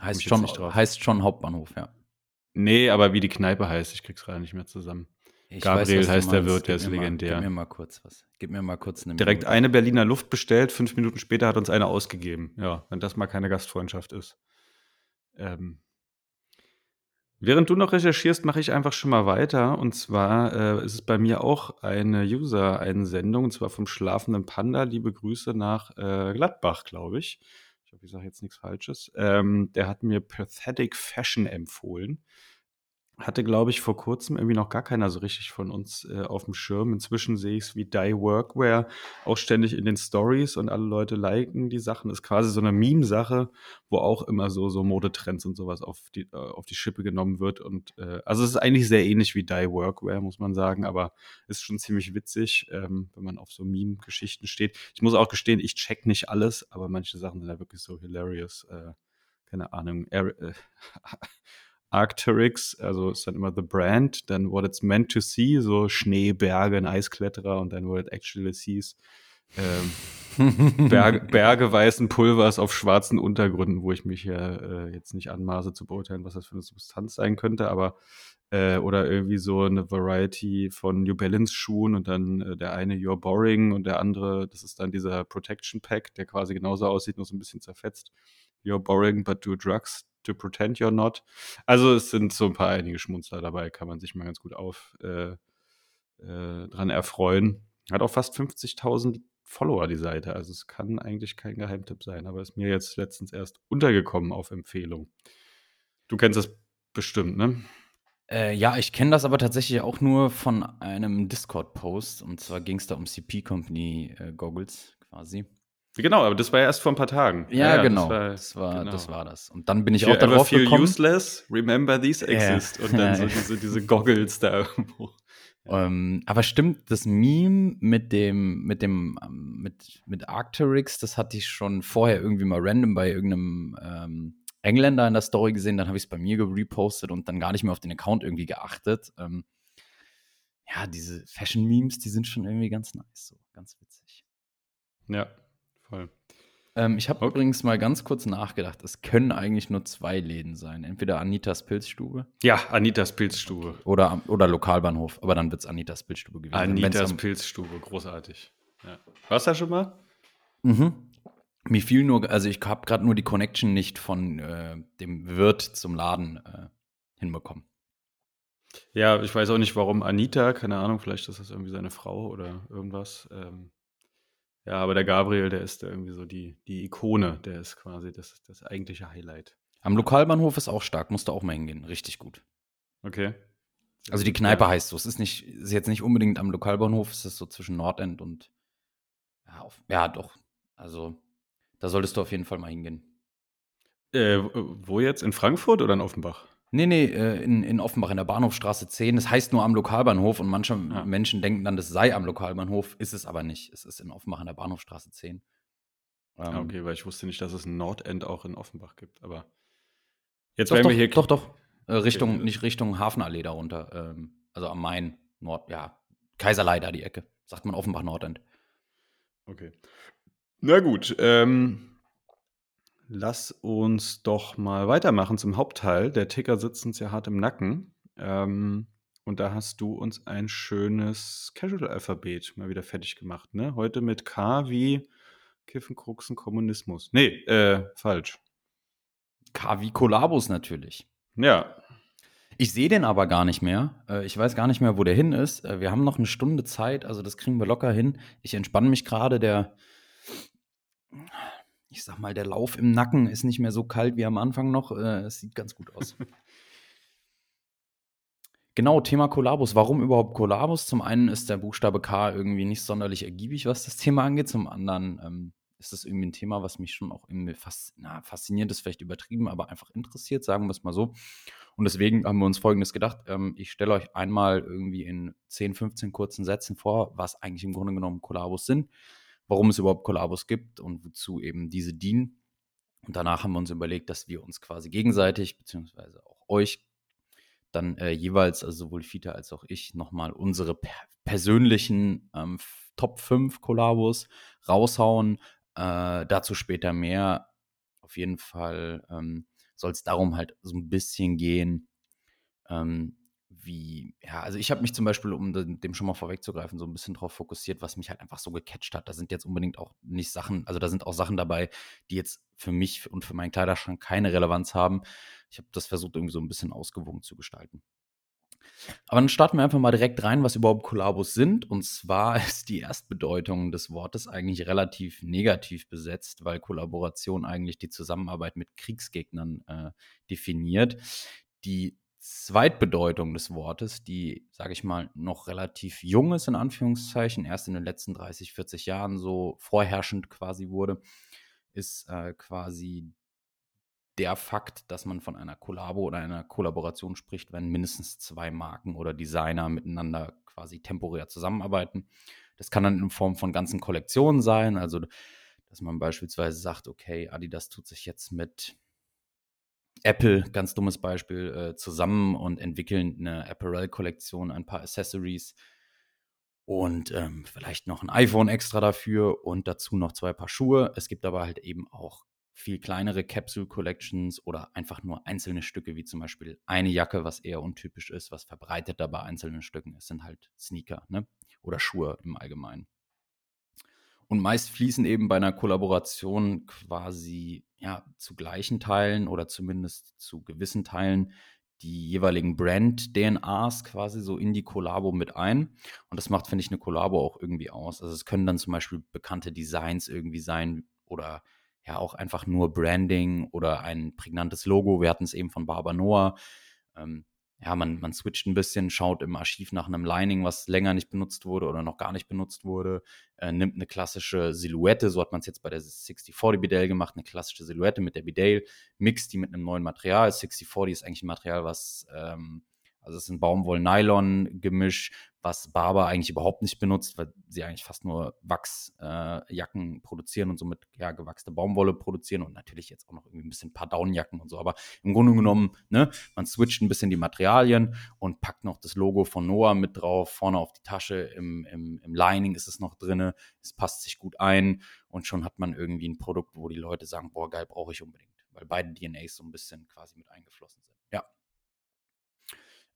B: Heißt schon, heißt schon Hauptbahnhof, ja.
A: Nee, aber wie die Kneipe heißt, ich krieg's gerade nicht mehr zusammen.
B: Ich
A: Gabriel
B: du
A: heißt der. Wirt, der ist
B: mir mal-
A: legendär.
B: Gib mir mal kurz was. Gib mir mal kurz eine
A: direkt
B: Minute.
A: eine Berliner Luft bestellt, fünf Minuten später hat uns eine ausgegeben. Ja, wenn das mal keine Gastfreundschaft ist. Ähm, während du noch recherchierst, mache ich einfach schon mal weiter. Und zwar äh, ist es bei mir auch eine User-Einsendung, und zwar vom schlafenden Panda. Liebe Grüße nach äh, Gladbach, glaube ich. Ich hoffe, ich sage jetzt nichts Falsches. Ähm, der hat mir Pathetic Fashion empfohlen. Hatte, glaube ich, vor Kurzem irgendwie noch gar keiner so richtig von uns äh, auf dem Schirm. Inzwischen sehe ich es wie Die Workwear auch ständig in den Stories und alle Leute liken die Sachen. Ist quasi so eine Meme-Sache, wo auch immer so, so Modetrends und sowas auf die, äh, auf die Schippe genommen wird. Und äh, also es ist eigentlich sehr ähnlich wie Die Workwear, muss man sagen, aber ist schon ziemlich witzig, ähm, wenn man auf so Meme-Geschichten steht. Ich muss auch gestehen, ich check nicht alles, aber manche Sachen sind ja wirklich so hilarious. Äh, keine Ahnung. Er, äh, Arcteryx, also ist dann immer The Brand, dann what it's meant to see, so Schnee, Berge, ein Eiskletterer und dann what it actually sees. Ähm, Berge, Berge weißen Pulvers auf schwarzen Untergründen, wo ich mich ja äh, jetzt nicht anmaße zu beurteilen, was das für eine Substanz sein könnte, aber äh, oder irgendwie so eine Variety von New Balance Schuhen und dann äh, der eine You're Boring und der andere, das ist dann dieser Protection Pack, der quasi genauso aussieht, nur so ein bisschen zerfetzt. You're boring, but do drugs to pretend you're not. Also es sind so ein paar einige Schmunzler dabei, kann man sich mal ganz gut auf äh, äh, dran erfreuen. Hat auch fast 50.000 Follower die Seite, also es kann eigentlich kein Geheimtipp sein, aber ist mir jetzt letztens erst untergekommen auf Empfehlung. Du kennst das bestimmt, ne?
B: Äh, ja, ich kenne das aber tatsächlich auch nur von einem Discord-Post. Und zwar ging es da um CP Company äh, Goggles quasi.
A: Genau, aber das war ja erst vor ein paar Tagen.
B: Ja, ja genau. Das war das war,
A: genau.
B: das war, das Und dann bin ich
A: If
B: auch darauf
A: feel
B: gekommen.
A: useless, remember these exist. Und dann so diese, diese Goggles da irgendwo.
B: Ähm, aber stimmt, das Meme mit dem, mit dem, ähm, mit, mit Arcteryx, das hatte ich schon vorher irgendwie mal random bei irgendeinem ähm, Engländer in der Story gesehen, dann habe ich es bei mir gerepostet und dann gar nicht mehr auf den Account irgendwie geachtet. Ähm, ja, diese Fashion-Memes, die sind schon irgendwie ganz nice, so ganz witzig.
A: Ja, voll.
B: Ähm, ich habe okay. übrigens mal ganz kurz nachgedacht, es können eigentlich nur zwei Läden sein. Entweder Anitas Pilzstube.
A: Ja, Anitas Pilzstube.
B: Okay. Oder, oder Lokalbahnhof, aber dann wird es Anitas Pilzstube gewesen.
A: Anitas Pilzstube, großartig. Ja. Warst du da schon mal?
B: Mhm. Mir fiel nur, also ich habe gerade nur die Connection nicht von äh, dem Wirt zum Laden äh, hinbekommen.
A: Ja, ich weiß auch nicht, warum Anita, keine Ahnung, vielleicht ist das irgendwie seine Frau oder irgendwas. Ähm, ja, aber der Gabriel, der ist irgendwie so die, die Ikone, der ist quasi das, das eigentliche Highlight.
B: Am Lokalbahnhof ist auch stark, musste auch mal hingehen, richtig gut.
A: Okay.
B: Also die Kneipe ja. heißt so, es ist nicht, ist jetzt nicht unbedingt am Lokalbahnhof, es ist so zwischen Nordend und ja, auf, ja doch, also da solltest du auf jeden Fall mal hingehen.
A: Äh, wo jetzt? In Frankfurt oder in Offenbach?
B: Nee, nee, äh, in, in Offenbach, in der Bahnhofstraße 10. Das heißt nur am Lokalbahnhof und manche ja. Menschen denken dann, das sei am Lokalbahnhof, ist es aber nicht. Es ist in Offenbach in der Bahnhofstraße 10.
A: Ah, ähm, okay, weil ich wusste nicht, dass es ein Nordend auch in Offenbach gibt, aber jetzt
B: doch,
A: werden
B: doch,
A: wir hier.
B: Doch, doch. Äh, Richtung, okay. nicht Richtung Hafenallee darunter. Ähm, also am Main, Nord, ja, Kaiserlei da die Ecke. Sagt man Offenbach Nordend.
A: Okay. Na gut, ähm, lass uns doch mal weitermachen zum Hauptteil. Der Ticker sitzt uns ja hart im Nacken. Ähm, und da hast du uns ein schönes Casual-Alphabet mal wieder fertig gemacht, ne? Heute mit K wie Kiffen, Kruxen, Kommunismus. Nee, äh, falsch.
B: K wie Kollabos natürlich.
A: Ja.
B: Ich sehe den aber gar nicht mehr. Äh, ich weiß gar nicht mehr, wo der hin ist. Äh, wir haben noch eine Stunde Zeit, also das kriegen wir locker hin. Ich entspanne mich gerade. Der ich sag mal, der Lauf im Nacken ist nicht mehr so kalt wie am Anfang noch. Äh, es sieht ganz gut aus. genau, Thema Kollabos. Warum überhaupt Kollabos? Zum einen ist der Buchstabe K irgendwie nicht sonderlich ergiebig, was das Thema angeht. Zum anderen ähm, ist das irgendwie ein Thema, was mich schon auch irgendwie fas na, fasziniert, ist vielleicht übertrieben, aber einfach interessiert, sagen wir es mal so. Und deswegen haben wir uns Folgendes gedacht. Ähm, ich stelle euch einmal irgendwie in 10, 15 kurzen Sätzen vor, was eigentlich im Grunde genommen Kollabos sind warum es überhaupt Kollabos gibt und wozu eben diese dienen. Und danach haben wir uns überlegt, dass wir uns quasi gegenseitig, beziehungsweise auch euch, dann äh, jeweils, also sowohl Fita als auch ich, nochmal unsere per persönlichen ähm, Top 5 Kollabos raushauen. Äh, dazu später mehr. Auf jeden Fall ähm, soll es darum halt so ein bisschen gehen, ähm, wie, ja, also ich habe mich zum Beispiel, um dem schon mal vorwegzugreifen, so ein bisschen drauf fokussiert, was mich halt einfach so gecatcht hat. Da sind jetzt unbedingt auch nicht Sachen, also da sind auch Sachen dabei, die jetzt für mich und für meinen Kleiderschrank keine Relevanz haben. Ich habe das versucht, irgendwie so ein bisschen ausgewogen zu gestalten. Aber dann starten wir einfach mal direkt rein, was überhaupt Kollabos sind. Und zwar ist die Erstbedeutung des Wortes eigentlich relativ negativ besetzt, weil Kollaboration eigentlich die Zusammenarbeit mit Kriegsgegnern äh, definiert. Die Zweitbedeutung des Wortes, die, sage ich mal, noch relativ jung ist, in Anführungszeichen, erst in den letzten 30, 40 Jahren so vorherrschend quasi wurde, ist äh, quasi der Fakt, dass man von einer Kollabo oder einer Kollaboration spricht, wenn mindestens zwei Marken oder Designer miteinander quasi temporär zusammenarbeiten. Das kann dann in Form von ganzen Kollektionen sein, also dass man beispielsweise sagt, okay, Adidas tut sich jetzt mit Apple, ganz dummes Beispiel, äh, zusammen und entwickeln eine Apparel-Kollektion, ein paar Accessories und ähm, vielleicht noch ein iPhone extra dafür und dazu noch zwei Paar Schuhe. Es gibt aber halt eben auch viel kleinere Capsule Collections oder einfach nur einzelne Stücke, wie zum Beispiel eine Jacke, was eher untypisch ist, was verbreitet bei einzelnen Stücken ist, sind halt Sneaker ne? oder Schuhe im Allgemeinen. Und meist fließen eben bei einer Kollaboration quasi ja, zu gleichen Teilen oder zumindest zu gewissen Teilen die jeweiligen Brand-DNAs quasi so in die Kollabo mit ein. Und das macht, finde ich, eine Kollabo auch irgendwie aus. Also es können dann zum Beispiel bekannte Designs irgendwie sein oder ja auch einfach nur Branding oder ein prägnantes Logo. Wir hatten es eben von Barber Noah. Ähm, ja, man, man switcht ein bisschen, schaut im Archiv nach einem Lining, was länger nicht benutzt wurde oder noch gar nicht benutzt wurde, äh, nimmt eine klassische Silhouette, so hat man es jetzt bei der 6040 Bidale gemacht, eine klassische Silhouette mit der Bidale, mixt die mit einem neuen Material. 6040 ist eigentlich ein Material, was ähm, also es ist ein Baumwoll-Nylon-Gemisch, was Barber eigentlich überhaupt nicht benutzt, weil sie eigentlich fast nur Wachsjacken äh, produzieren und somit ja, gewachste Baumwolle produzieren und natürlich jetzt auch noch irgendwie ein bisschen ein paar Downjacken und so. Aber im Grunde genommen, ne, man switcht ein bisschen die Materialien und packt noch das Logo von Noah mit drauf, vorne auf die Tasche, im, im, im Lining ist es noch drin, es passt sich gut ein und schon hat man irgendwie ein Produkt, wo die Leute sagen, boah, geil, brauche ich unbedingt, weil beide DNAs so ein bisschen quasi mit eingeflossen sind.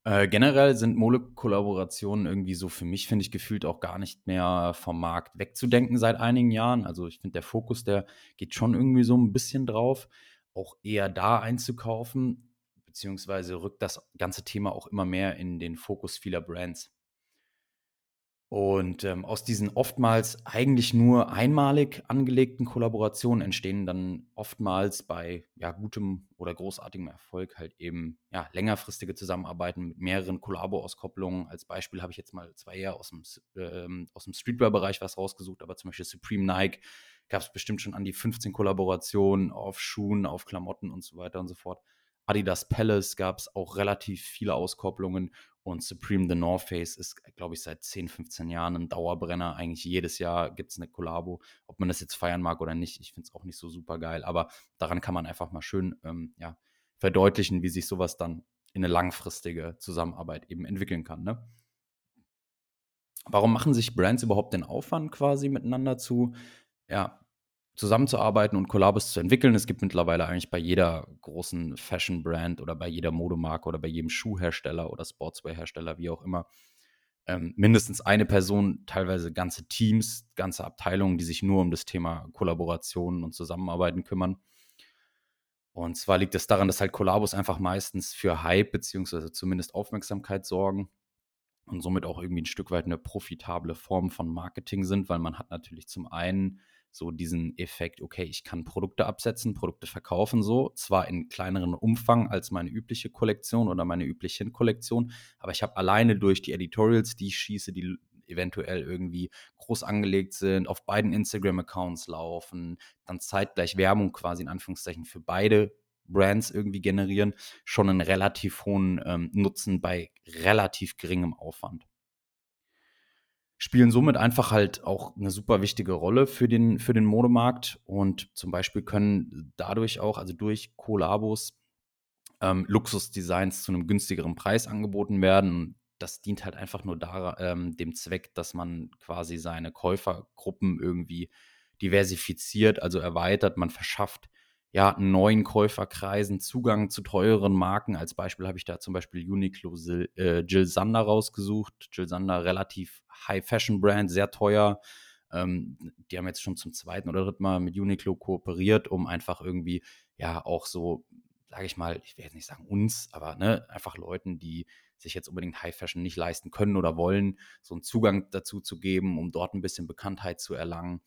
B: Äh, generell sind Mole-Kollaborationen irgendwie so für mich, finde ich, gefühlt auch gar nicht mehr vom Markt wegzudenken seit einigen Jahren. Also ich finde, der Fokus, der geht schon irgendwie so ein bisschen drauf, auch eher da einzukaufen, beziehungsweise rückt das ganze Thema auch immer mehr in den Fokus vieler Brands. Und ähm, aus diesen oftmals eigentlich nur einmalig angelegten Kollaborationen entstehen dann oftmals bei ja, gutem oder großartigem Erfolg halt eben ja, längerfristige Zusammenarbeiten mit mehreren Kollabo-Auskopplungen. Als Beispiel habe ich jetzt mal zwei eher aus dem, ähm, aus dem Streetwear-Bereich was rausgesucht, aber zum Beispiel Supreme Nike gab es bestimmt schon an die 15 Kollaborationen auf Schuhen, auf Klamotten und so weiter und so fort. Adidas Palace gab es auch relativ viele Auskopplungen und Supreme The North Face ist, glaube ich, seit 10, 15 Jahren ein Dauerbrenner. Eigentlich jedes Jahr gibt es eine Kollabo. Ob man das jetzt feiern mag oder nicht, ich finde es auch nicht so super geil. Aber daran kann man einfach mal schön ähm, ja, verdeutlichen, wie sich sowas dann in eine langfristige Zusammenarbeit eben entwickeln kann. Ne? Warum machen sich Brands überhaupt den Aufwand, quasi miteinander zu ja, zusammenzuarbeiten und Kollabos zu entwickeln. Es gibt mittlerweile eigentlich bei jeder großen Fashion-Brand oder bei jeder Modemarke oder bei jedem Schuhhersteller oder Sportswear-Hersteller, wie auch immer, ähm, mindestens eine Person, teilweise ganze Teams, ganze Abteilungen, die sich nur um das Thema Kollaborationen und Zusammenarbeiten kümmern. Und zwar liegt es daran, dass halt Kollabos einfach meistens für Hype beziehungsweise zumindest Aufmerksamkeit sorgen und somit auch irgendwie ein Stück weit eine profitable Form von Marketing sind, weil man hat natürlich zum einen so diesen Effekt, okay, ich kann Produkte absetzen, Produkte verkaufen so, zwar in kleineren Umfang als meine übliche Kollektion oder meine übliche Kollektion, aber ich habe alleine durch die Editorials, die ich schieße, die eventuell irgendwie groß angelegt sind, auf beiden Instagram-Accounts laufen, dann zeitgleich Werbung quasi in Anführungszeichen für beide Brands irgendwie generieren, schon einen relativ hohen ähm, Nutzen bei relativ geringem Aufwand spielen somit einfach halt auch eine super wichtige Rolle für den, für den Modemarkt und zum Beispiel können dadurch auch, also durch Kollabos, ähm, Luxusdesigns zu einem günstigeren Preis angeboten werden. Das dient halt einfach nur da, ähm, dem Zweck, dass man quasi seine Käufergruppen irgendwie diversifiziert, also erweitert. Man verschafft ja, neuen Käuferkreisen Zugang zu teureren Marken. Als Beispiel habe ich da zum Beispiel Uniqlo äh, Jill Sander rausgesucht. Jill Sander, relativ High-Fashion-Brand, sehr teuer. Ähm, die haben jetzt schon zum zweiten oder dritten Mal mit Uniqlo kooperiert, um einfach irgendwie, ja, auch so, sage ich mal, ich will jetzt nicht sagen uns, aber ne, einfach Leuten, die sich jetzt unbedingt High Fashion nicht leisten können oder wollen, so einen Zugang dazu zu geben, um dort ein bisschen Bekanntheit zu erlangen.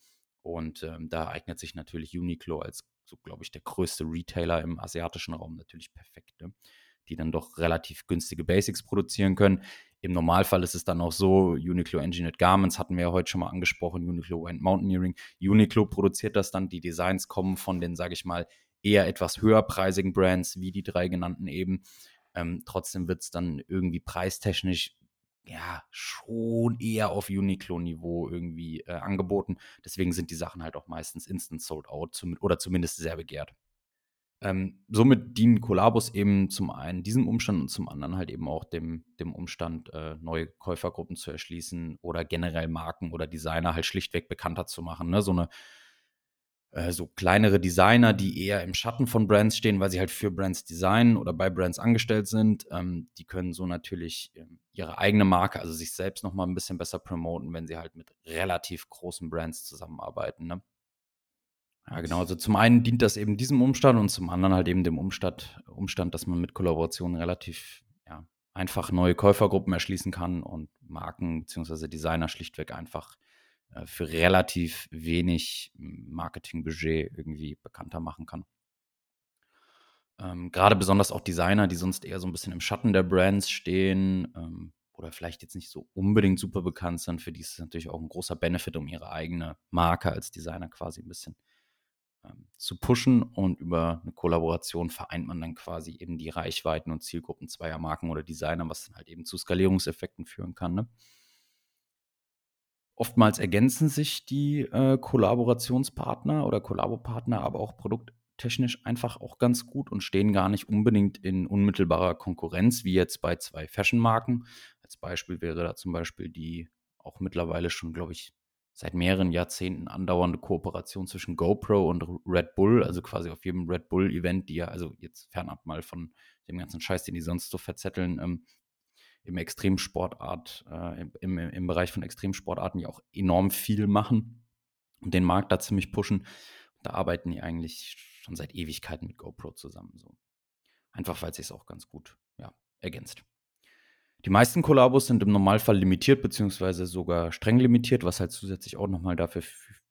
B: Und ähm, da eignet sich natürlich Uniqlo als so, glaube ich, der größte Retailer im asiatischen Raum natürlich perfekt. Ne? die dann doch relativ günstige Basics produzieren können. Im Normalfall ist es dann auch so, Uniqlo Engineered Garments hatten wir ja heute schon mal angesprochen, Uniqlo Wind Mountaineering. Uniqlo produziert das dann, die Designs kommen von den, sage ich mal, eher etwas höherpreisigen Brands, wie die drei genannten eben. Ähm, trotzdem wird es dann irgendwie preistechnisch ja schon eher auf Uniqlo-Niveau irgendwie äh, angeboten. Deswegen sind die Sachen halt auch meistens instant sold out zum, oder zumindest sehr begehrt. Ähm, somit dienen Kollabos eben zum einen diesem Umstand und zum anderen halt eben auch dem, dem Umstand, äh, neue Käufergruppen zu erschließen oder generell Marken oder Designer halt schlichtweg bekannter zu machen. Ne? So eine äh, so kleinere Designer, die eher im Schatten von Brands stehen, weil sie halt für Brands designen oder bei Brands angestellt sind. Ähm, die können so natürlich ähm, ihre eigene Marke, also sich selbst noch mal ein bisschen besser promoten, wenn sie halt mit relativ großen Brands zusammenarbeiten. Ne? Ja, genau. Also zum einen dient das eben diesem Umstand und zum anderen halt eben dem Umstand, Umstand dass man mit Kollaborationen relativ ja, einfach neue Käufergruppen erschließen kann und Marken bzw. Designer schlichtweg einfach für relativ wenig Marketingbudget irgendwie bekannter machen kann. Ähm, Gerade besonders auch Designer, die sonst eher so ein bisschen im Schatten der Brands stehen ähm, oder vielleicht jetzt nicht so unbedingt super bekannt sind, für die ist es natürlich auch ein großer Benefit, um ihre eigene Marke als Designer quasi ein bisschen ähm, zu pushen. Und über eine Kollaboration vereint man dann quasi eben die Reichweiten und Zielgruppen zweier Marken oder Designer, was dann halt eben zu Skalierungseffekten führen kann. Ne? Oftmals ergänzen sich die äh, Kollaborationspartner oder Kollabopartner, aber auch produkttechnisch einfach auch ganz gut und stehen gar nicht unbedingt in unmittelbarer Konkurrenz, wie jetzt bei zwei Fashion-Marken. Als Beispiel wäre da zum Beispiel die auch mittlerweile schon, glaube ich, seit mehreren Jahrzehnten andauernde Kooperation zwischen GoPro und Red Bull, also quasi auf jedem Red Bull-Event, die ja, also jetzt fernab mal von dem ganzen Scheiß, den die sonst so verzetteln, ähm, im Extremsportart, äh, im, im Bereich von Extremsportarten ja auch enorm viel machen und den Markt da ziemlich pushen. Da arbeiten die eigentlich schon seit Ewigkeiten mit GoPro zusammen. So. Einfach weil es sich auch ganz gut ja, ergänzt. Die meisten Kollabos sind im Normalfall limitiert, beziehungsweise sogar streng limitiert, was halt zusätzlich auch nochmal dafür,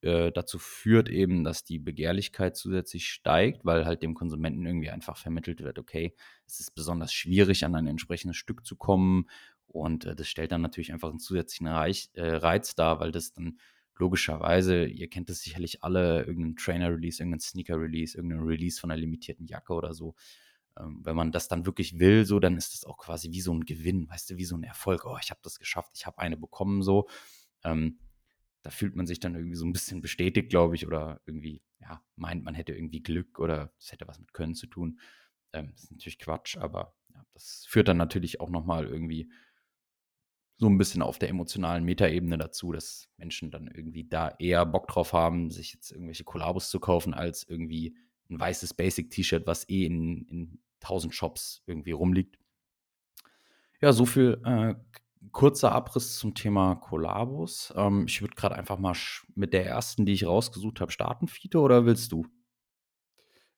B: äh, dazu führt, eben, dass die Begehrlichkeit zusätzlich steigt, weil halt dem Konsumenten irgendwie einfach vermittelt wird, okay, es ist besonders schwierig, an ein entsprechendes Stück zu kommen. Und äh, das stellt dann natürlich einfach einen zusätzlichen Reich, äh, Reiz dar, weil das dann logischerweise, ihr kennt das sicherlich alle, irgendein Trainer-Release, irgendein Sneaker-Release, irgendein Release von einer limitierten Jacke oder so, ähm, wenn man das dann wirklich will, so, dann ist das auch quasi wie so ein Gewinn, weißt du, wie so ein Erfolg. Oh, ich habe das geschafft, ich habe eine bekommen, so. Ähm, da fühlt man sich dann irgendwie so ein bisschen bestätigt, glaube ich, oder irgendwie, ja, meint, man hätte irgendwie Glück oder es hätte was mit Können zu tun. Ähm, das ist natürlich Quatsch, aber ja, das führt dann natürlich auch nochmal irgendwie so ein bisschen auf der emotionalen Metaebene dazu, dass Menschen dann irgendwie da eher Bock drauf haben, sich jetzt irgendwelche Kollabos zu kaufen, als irgendwie ein weißes Basic-T-Shirt, was eh in, in 1000 Shops irgendwie rumliegt. Ja, so viel äh, kurzer Abriss zum Thema Kollabos. Ähm, ich würde gerade einfach mal mit der ersten, die ich rausgesucht habe, starten, Fito, oder willst du?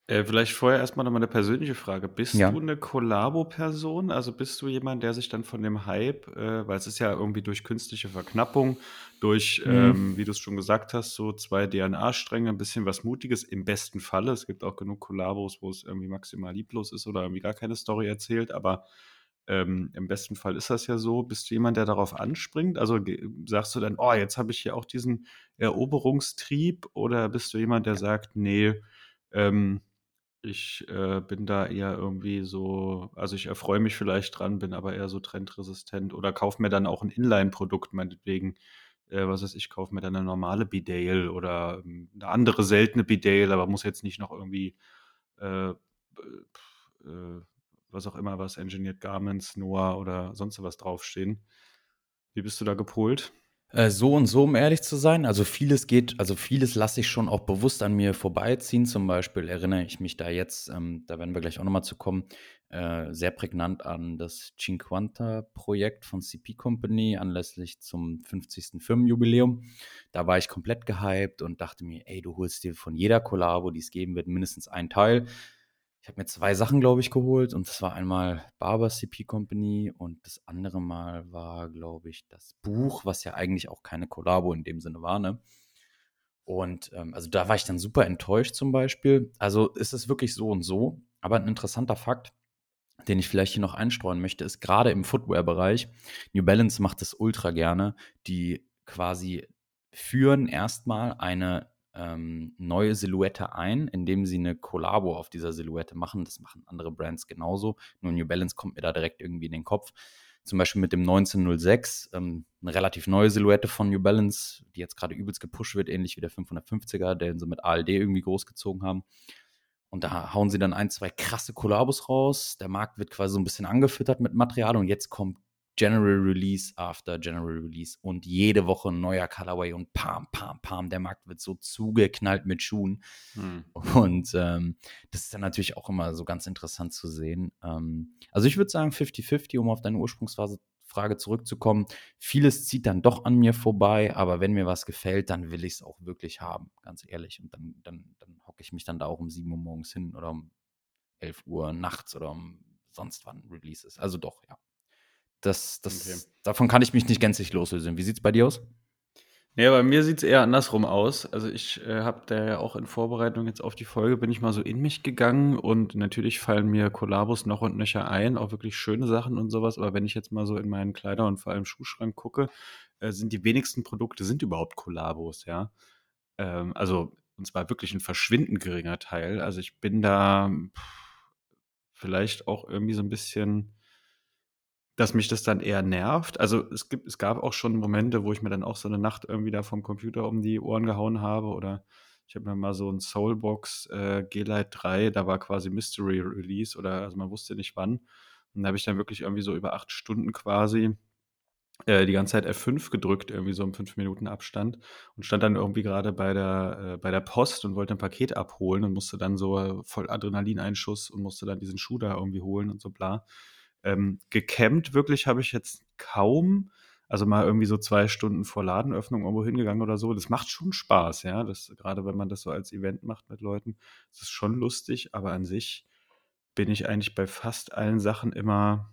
A: Äh, vielleicht vorher erstmal noch mal 'ne persönliche Frage. Bist
B: Ja.
A: du eine Kollabo-Person? Also, bist du jemand, der sich dann von dem Hype äh, weil es ist ja irgendwie durch künstliche Verknappung, durch,
B: Mhm.
A: ähm, wie du es schon gesagt hast, so 2 DNA-Stränge, ein bisschen was Mutiges im besten Falle. Es gibt auch genug Kollabos, wo es irgendwie maximal lieblos ist oder irgendwie gar keine Story erzählt, aber, ähm, im besten Fall ist das ja so. Bist du jemand, der darauf anspringt? Also, sagst du dann: „Oh, jetzt habe ich hier auch diesen Eroberungstrieb“, oder bist du jemand, der sagt: „Ne, ähm“ ich, äh, bin da eher irgendwie so also, ich erfreue mich vielleicht dran, bin aber eher so trendresistent oder kaufe mir dann auch 'n Inline-Produkt meinetwegen. Äh, was weiß ich, kaufe mir dann 'ne normale Bedale oder, ähm, 'ne andere seltene Bedale, aber muss jetzt nicht noch irgendwie, äh, äh, was auch immer was, Engineered Garments, Noah oder sonst was draufstehen. Wie bist du da gepolt?
B: Äh, so und so, um ehrlich zu sein. Also vieles geht also vieles lasse ich schon auch bewusst an mir vorbeiziehen. Zum Beispiel erinnere ich mich da jetzt, ähm, da werden wir gleich auch noch mal zu kommen, äh, sehr prägnant an das Cinquanta-Projekt von CP Company anlässlich zum 50. Firmenjubiläum. Da war ich komplett gehypt und dachte mir: „Ey, du holst dir von jeder Kollabo, die es geben wird, mindestens einen Teil.“ Ich habe mir 2 Sachen, glaube ich, geholt und das war einmal Barber CP Company und das andere Mal war, glaube ich, das Buch, was ja eigentlich auch keine Kollabo in dem Sinne war, ne? Und, ähm, also, da war ich dann super enttäuscht zum Beispiel. Also, es ist wirklich so und so, aber ein interessanter Fakt: den ich vielleicht hier noch einstreuen möchte, ist gerade im Footwear-Bereich. New Balance macht das ultra gerne. Die quasi führen erstmal eine ähm, neue Silhouette ein, indem sie eine Kollabo auf dieser Silhouette machen. Das machen andere Brands genauso. Nur New Balance kommt mir da direkt irgendwie in den Kopf. Zum Beispiel mit dem 1906, ähm, eine relativ neue Silhouette von New Balance, die jetzt gerade übelst gepusht wird, ähnlich wie der 550er, den sie mit ALD irgendwie großgezogen haben. Und da hauen sie dann ein, zwei krasse Kollabos raus. Der Markt wird quasi so ein bisschen angefüttert mit Material und jetzt kommt General Release after General Release und jede Woche ein neuer Colorway und pam, pam, pam. Der Markt wird so zugeknallt mit Schuhen. Hm. Und ähm, das ist dann natürlich auch immer so ganz interessant zu sehen. Ähm, also ich würde sagen 50-50, um auf deine Ursprungsphase Frage zurückzukommen. Vieles zieht dann doch an mir vorbei, aber wenn mir was gefällt, dann will ich es auch wirklich haben, ganz ehrlich. Und dann, dann, dann hocke ich mich dann da auch um 7 Uhr morgens hin oder um 11 Uhr nachts oder um sonst wann Releases. Also doch, ja. Das, das, okay. Davon kann ich mich nicht gänzlich loslösen. Wie sieht es bei dir aus?
A: Ja, bei mir sieht es eher andersrum aus. Also ich äh, habe da ja auch in Vorbereitung jetzt auf die Folge, bin ich mal so in mich gegangen und natürlich fallen mir Kollabos noch und nöcher ein, auch wirklich schöne Sachen und sowas. Aber wenn ich jetzt mal so in meinen Kleider- und vor allem Schuhschrank gucke, äh, sind die wenigsten Produkte sind überhaupt Kollabos, ja. Ähm, also und zwar wirklich ein verschwindend geringer Teil. Also ich bin da pff, vielleicht auch irgendwie so ein bisschen dass mich das dann eher nervt. Also, es gibt es gab auch schon Momente, wo ich mir dann auch so eine Nacht irgendwie da vom Computer um die Ohren gehauen habe oder ich habe mir mal so ein Soulbox, äh, G-Lite 3, da war quasi Mystery Release oder also, man wusste nicht wann. Und da habe ich dann wirklich irgendwie so über acht Stunden quasi, äh, die ganze Zeit F5 gedrückt, irgendwie so im 5 Minuten Abstand und stand dann irgendwie gerade bei der äh, bei der Post und wollte ein Paket abholen und musste dann so voll Adrenalineinschuss und musste dann diesen Schuh da irgendwie holen und so bla. Ähm, gecampt wirklich habe ich jetzt kaum. Also mal irgendwie so zwei Stunden vor Ladenöffnung irgendwo hingegangen oder so. Das macht schon Spaß, ja. Das, gerade wenn man das so als Event macht mit Leuten, das ist schon lustig, aber an sich bin ich eigentlich bei fast allen Sachen immer,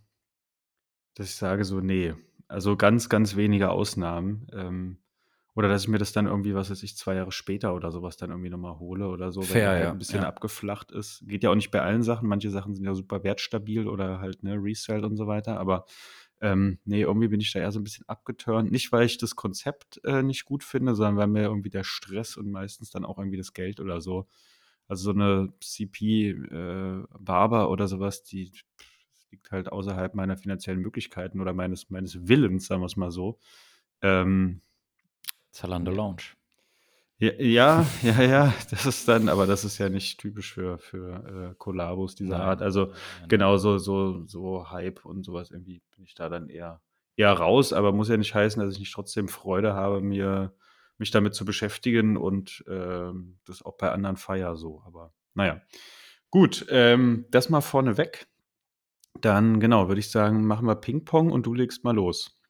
A: dass ich sage so, nee. Also ganz, ganz wenige Ausnahmen. Ähm, oder dass ich mir das dann irgendwie, was weiß ich, zwei Jahre später oder sowas dann irgendwie nochmal hole oder so,
B: Fair,
A: weil
B: halt
A: ja, ein bisschen ja. abgeflacht ist. Geht ja auch nicht bei allen Sachen. Manche Sachen sind ja super wertstabil oder halt, ne, Resell und so weiter. Aber ähm, nee, irgendwie bin ich da eher so ein bisschen abgeturnt. Nicht, weil ich das Konzept äh, nicht gut finde, sondern weil mir irgendwie der Stress und meistens dann auch irgendwie das Geld oder so. Also so eine CP äh, Barber oder sowas, die liegt halt außerhalb meiner finanziellen Möglichkeiten oder meines, meines Willens, sagen wir es mal so. Ähm,
B: Zalando Lounge.
A: Ja, ja, ja, ja, das ist dann, aber das ist ja nicht typisch für, für äh, Kollabos dieser Nein. Art. Also genau so, so, so Hype und sowas irgendwie bin ich da dann eher, eher raus, aber muss ja nicht heißen, dass ich nicht trotzdem Freude habe, mir mich damit zu beschäftigen und äh, das auch bei anderen feier so. Aber naja. Gut, ähm, das mal vorneweg. Dann, genau, würde ich sagen, machen wir Ping-Pong und du legst mal los.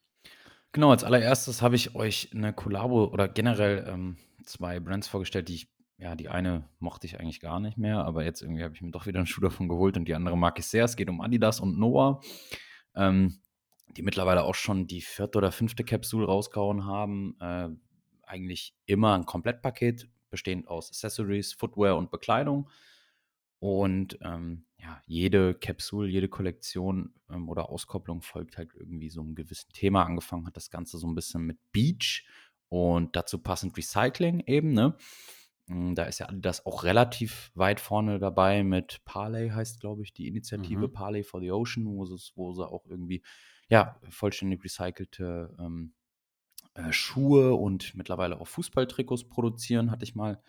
B: Genau, als allererstes habe ich euch eine Kollabo oder generell ähm, zwei Brands vorgestellt, die ich, ja, die eine mochte ich eigentlich gar nicht mehr, aber jetzt irgendwie habe ich mir doch wieder einen Schuh davon geholt und die andere mag ich sehr. Es geht um Adidas und Noah, ähm, die mittlerweile auch schon die vierte oder fünfte Capsule rausgehauen haben. Äh, eigentlich immer ein Komplettpaket, bestehend aus Accessories, Footwear und Bekleidung. Und ähm, ja, jede Kapsel, jede Kollektion ähm, oder Auskopplung folgt halt irgendwie so einem gewissen Thema. Angefangen hat das Ganze so ein bisschen mit Beach und dazu passend Recycling eben, ne? Hm, da ist ja das auch relativ weit vorne dabei mit Parley, heißt, glaube ich, die Initiative mhm. Parley for the Ocean, wo, es, wo sie auch irgendwie, ja, vollständig recycelte ähm, äh, Schuhe und mittlerweile auch Fußballtrikots produzieren, hatte ich mal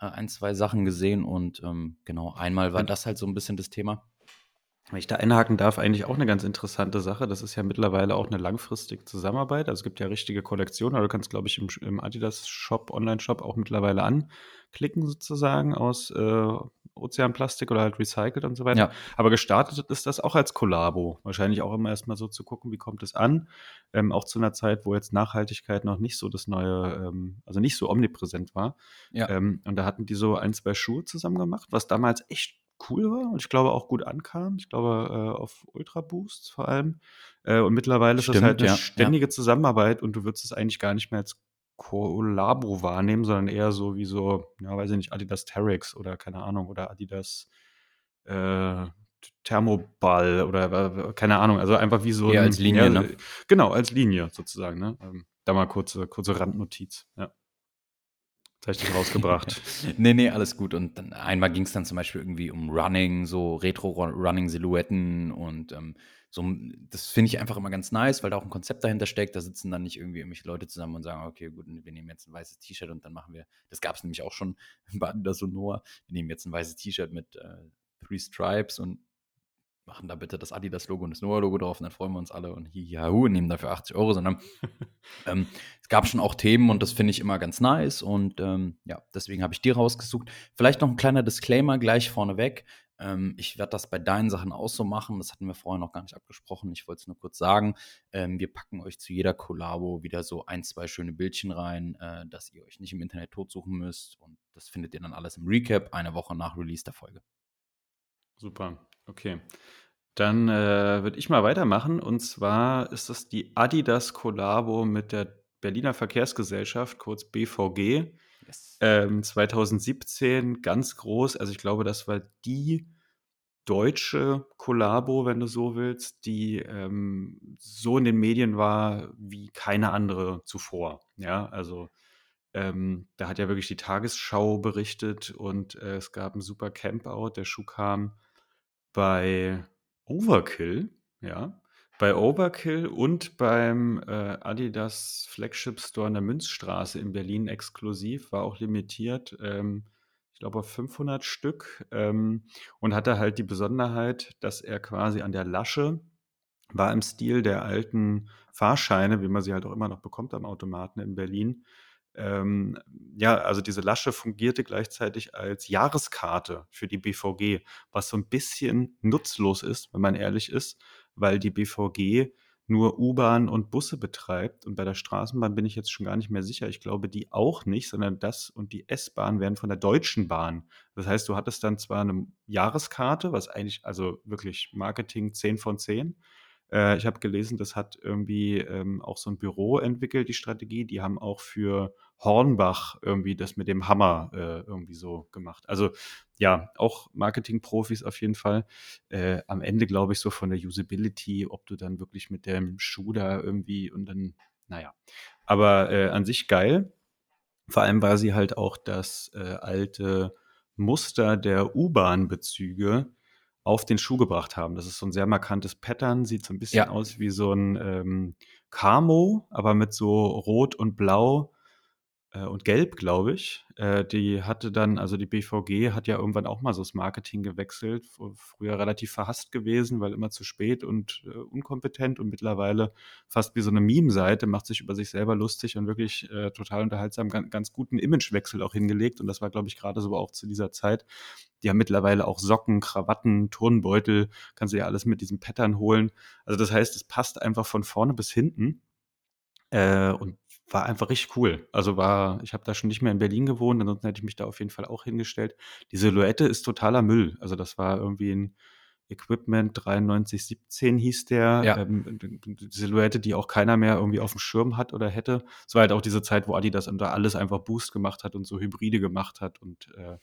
B: äh, ein, zwei Sachen gesehen und ähm, genau, einmal war das halt so ein bisschen das Thema.
A: Wenn ich da einhaken darf, eigentlich auch eine ganz interessante Sache. Das ist ja mittlerweile auch eine langfristige Zusammenarbeit. Also es gibt ja richtige Kollektionen, aber du kannst, glaube ich, im, im Adidas-Shop, Online-Shop auch mittlerweile anklicken, sozusagen, aus äh, Ozeanplastik oder halt recycelt und so weiter. Ja. Aber gestartet ist das auch als Kollabo. Wahrscheinlich auch immer erstmal so zu gucken, wie kommt es an. Ähm, auch zu einer Zeit, wo jetzt Nachhaltigkeit noch nicht so das neue, ähm, also nicht so omnipräsent war. Ja. Ähm, und da hatten die so ein, zwei Schuhe zusammen gemacht, was damals echt cool war und ich glaube auch gut ankam. Ich glaube äh, auf Ultra Boosts vor allem. Äh, und mittlerweile Stimmt, ist das halt eine ja, ständige. Zusammenarbeit und du würdest es eigentlich gar nicht mehr als Kollabo wahrnehmen, sondern eher so wie so, ja, weiß ich nicht, Adidas Terex oder keine Ahnung, oder Adidas, äh, Thermoball oder keine Ahnung, also einfach wie so ein
B: als Linie,
A: ja,
B: ne?
A: genau, als Linie sozusagen, ne? Ähm, da mal kurze kurze Randnotiz, ja. Jetzt habe ich dich rausgebracht.
B: Ne, ne, alles gut. Und dann einmal ging's dann zum Beispiel irgendwie um Running, so Retro-Running-Silhouetten und, ähm, so das finde ich einfach immer ganz nice, weil da auch 'n Konzept dahinter steckt. Da sitzen dann nicht irgendwie irgendwelche Leute zusammen und sagen: „Okay, gut, wir nehmen jetzt 'n weißes T-Shirt und dann machen wir“ das gab's nämlich auch schon bei Adidas und Noah. „Wir nehmen jetzt 'n weißes T-Shirt mit, äh, Three Stripes und machen da bitte das Adidas-Logo und das Noah-Logo drauf und dann freuen wir uns alle und hi hi ha hu und nehmen dafür 80 €“, sondern, ähm, es gab schon auch Themen und das finde ich immer ganz nice und, ähm, ja, deswegen habe ich die rausgesucht. Vielleicht noch 'n kleiner Disclaimer gleich vorneweg. Ähm, ich werde das bei deinen Sachen auch so machen. Das hatten wir vorher noch gar nicht abgesprochen. Ich wollte es nur kurz sagen. Ähm, wir packen euch zu jeder Kollabo wieder so 1, 2 schöne Bildchen rein, äh, dass ihr euch nicht im Internet totsuchen müsst und das findet ihr dann alles im Recap eine Woche nach Release der Folge.
A: Super, okay. Dann, äh, würde ich mal weitermachen und zwar ist das die Adidas-Kollabo mit der Berliner Verkehrsgesellschaft, kurz BVG.
B: Yes.
A: Ähm, 2017 ganz groß. Also, ich glaube, das war die deutsche Kollabo, wenn du so willst, die, ähm, so in den Medien war wie keine andere zuvor. Ja, also, ähm, da hat ja wirklich die Tagesschau berichtet und, äh, es gab 'n super Campout. Der Schuh kam bei Overkill, ja, bei Overkill und beim, äh, Adidas Flagship Store in der Münzstraße in Berlin exklusiv, war auch limitiert, ähm, ich glaube auf 500 Stück, ähm, und hatte halt die Besonderheit, dass er quasi an der Lasche war im Stil der alten Fahrscheine, wie man sie halt auch immer noch bekommt am Automaten in Berlin. Ähm, ja, also diese Lasche fungierte gleichzeitig als Jahreskarte für die BVG, was so 'n bisschen nutzlos ist, wenn man ehrlich ist, weil die BVG nur U-Bahn und Busse betreibt und bei der Straßenbahn bin ich jetzt schon gar nicht mehr sicher. Ich glaube, die auch nicht, sondern das und die S-Bahn werden von der Deutschen Bahn. Das heißt, du hattest dann zwar 'ne Jahreskarte, was eigentlich also wirklich Marketing 10 von 10. Äh, ich habe gelesen, das hat irgendwie, ähm, auch so 'n Büro entwickelt, die Strategie. Die haben auch für Hornbach irgendwie das mit dem Hammer, äh, irgendwie so gemacht. Also, ja, auch Marketingprofis auf jeden Fall. Äh, am Ende glaube ich so von der Usability, ob du dann wirklich mit dem Schuh da irgendwie und dann na ja. Aber, äh, an sich geil. Vor allem, weil sie halt auch das, äh, alte Muster der U-Bahn-Bezüge auf den Schuh gebracht haben. Das ist so 'n sehr markantes Pattern, sieht so 'n bisschen
B: Ja.
A: aus wie so 'n, ähm, Kamo, aber mit so Rot und Blau, und Gelb, glaube ich. Äh, die hatte dann also die BVG hat ja irgendwann auch mal so das Marketing gewechselt. Früher relativ verhasst gewesen, weil immer zu spät und, äh, unkompetent und mittlerweile fast wie so 'ne Meme-Seite, macht sich über sich selber lustig und wirklich, äh, total unterhaltsam, gan ganz guten Imagewechsel auch hingelegt und das war, glaube ich, grade so auch zu dieser Zeit. Die haben mittlerweile auch Socken, Krawatten, Turnbeutel, kannst du dir alles mit diesem Pattern holen. Also, das heißt, es passt einfach von vorne bis hinten, äh, und war einfach richtig cool. Also, war ich habe da schon nicht mehr in Berlin gewohnt, ansonsten hätte ich mich da auf jeden Fall auch hingestellt. Die Silhouette ist totaler Müll. Also, das war irgendwie 'n Equipment 9317 hieß der,
B: Ja.
A: ähm, Silhouette, die auch keiner mehr irgendwie aufm Schirm hat oder hätte. Es war halt auch diese Zeit, wo Adidas unter alles einfach Boost gemacht hat und so Hybride gemacht hat und, äh,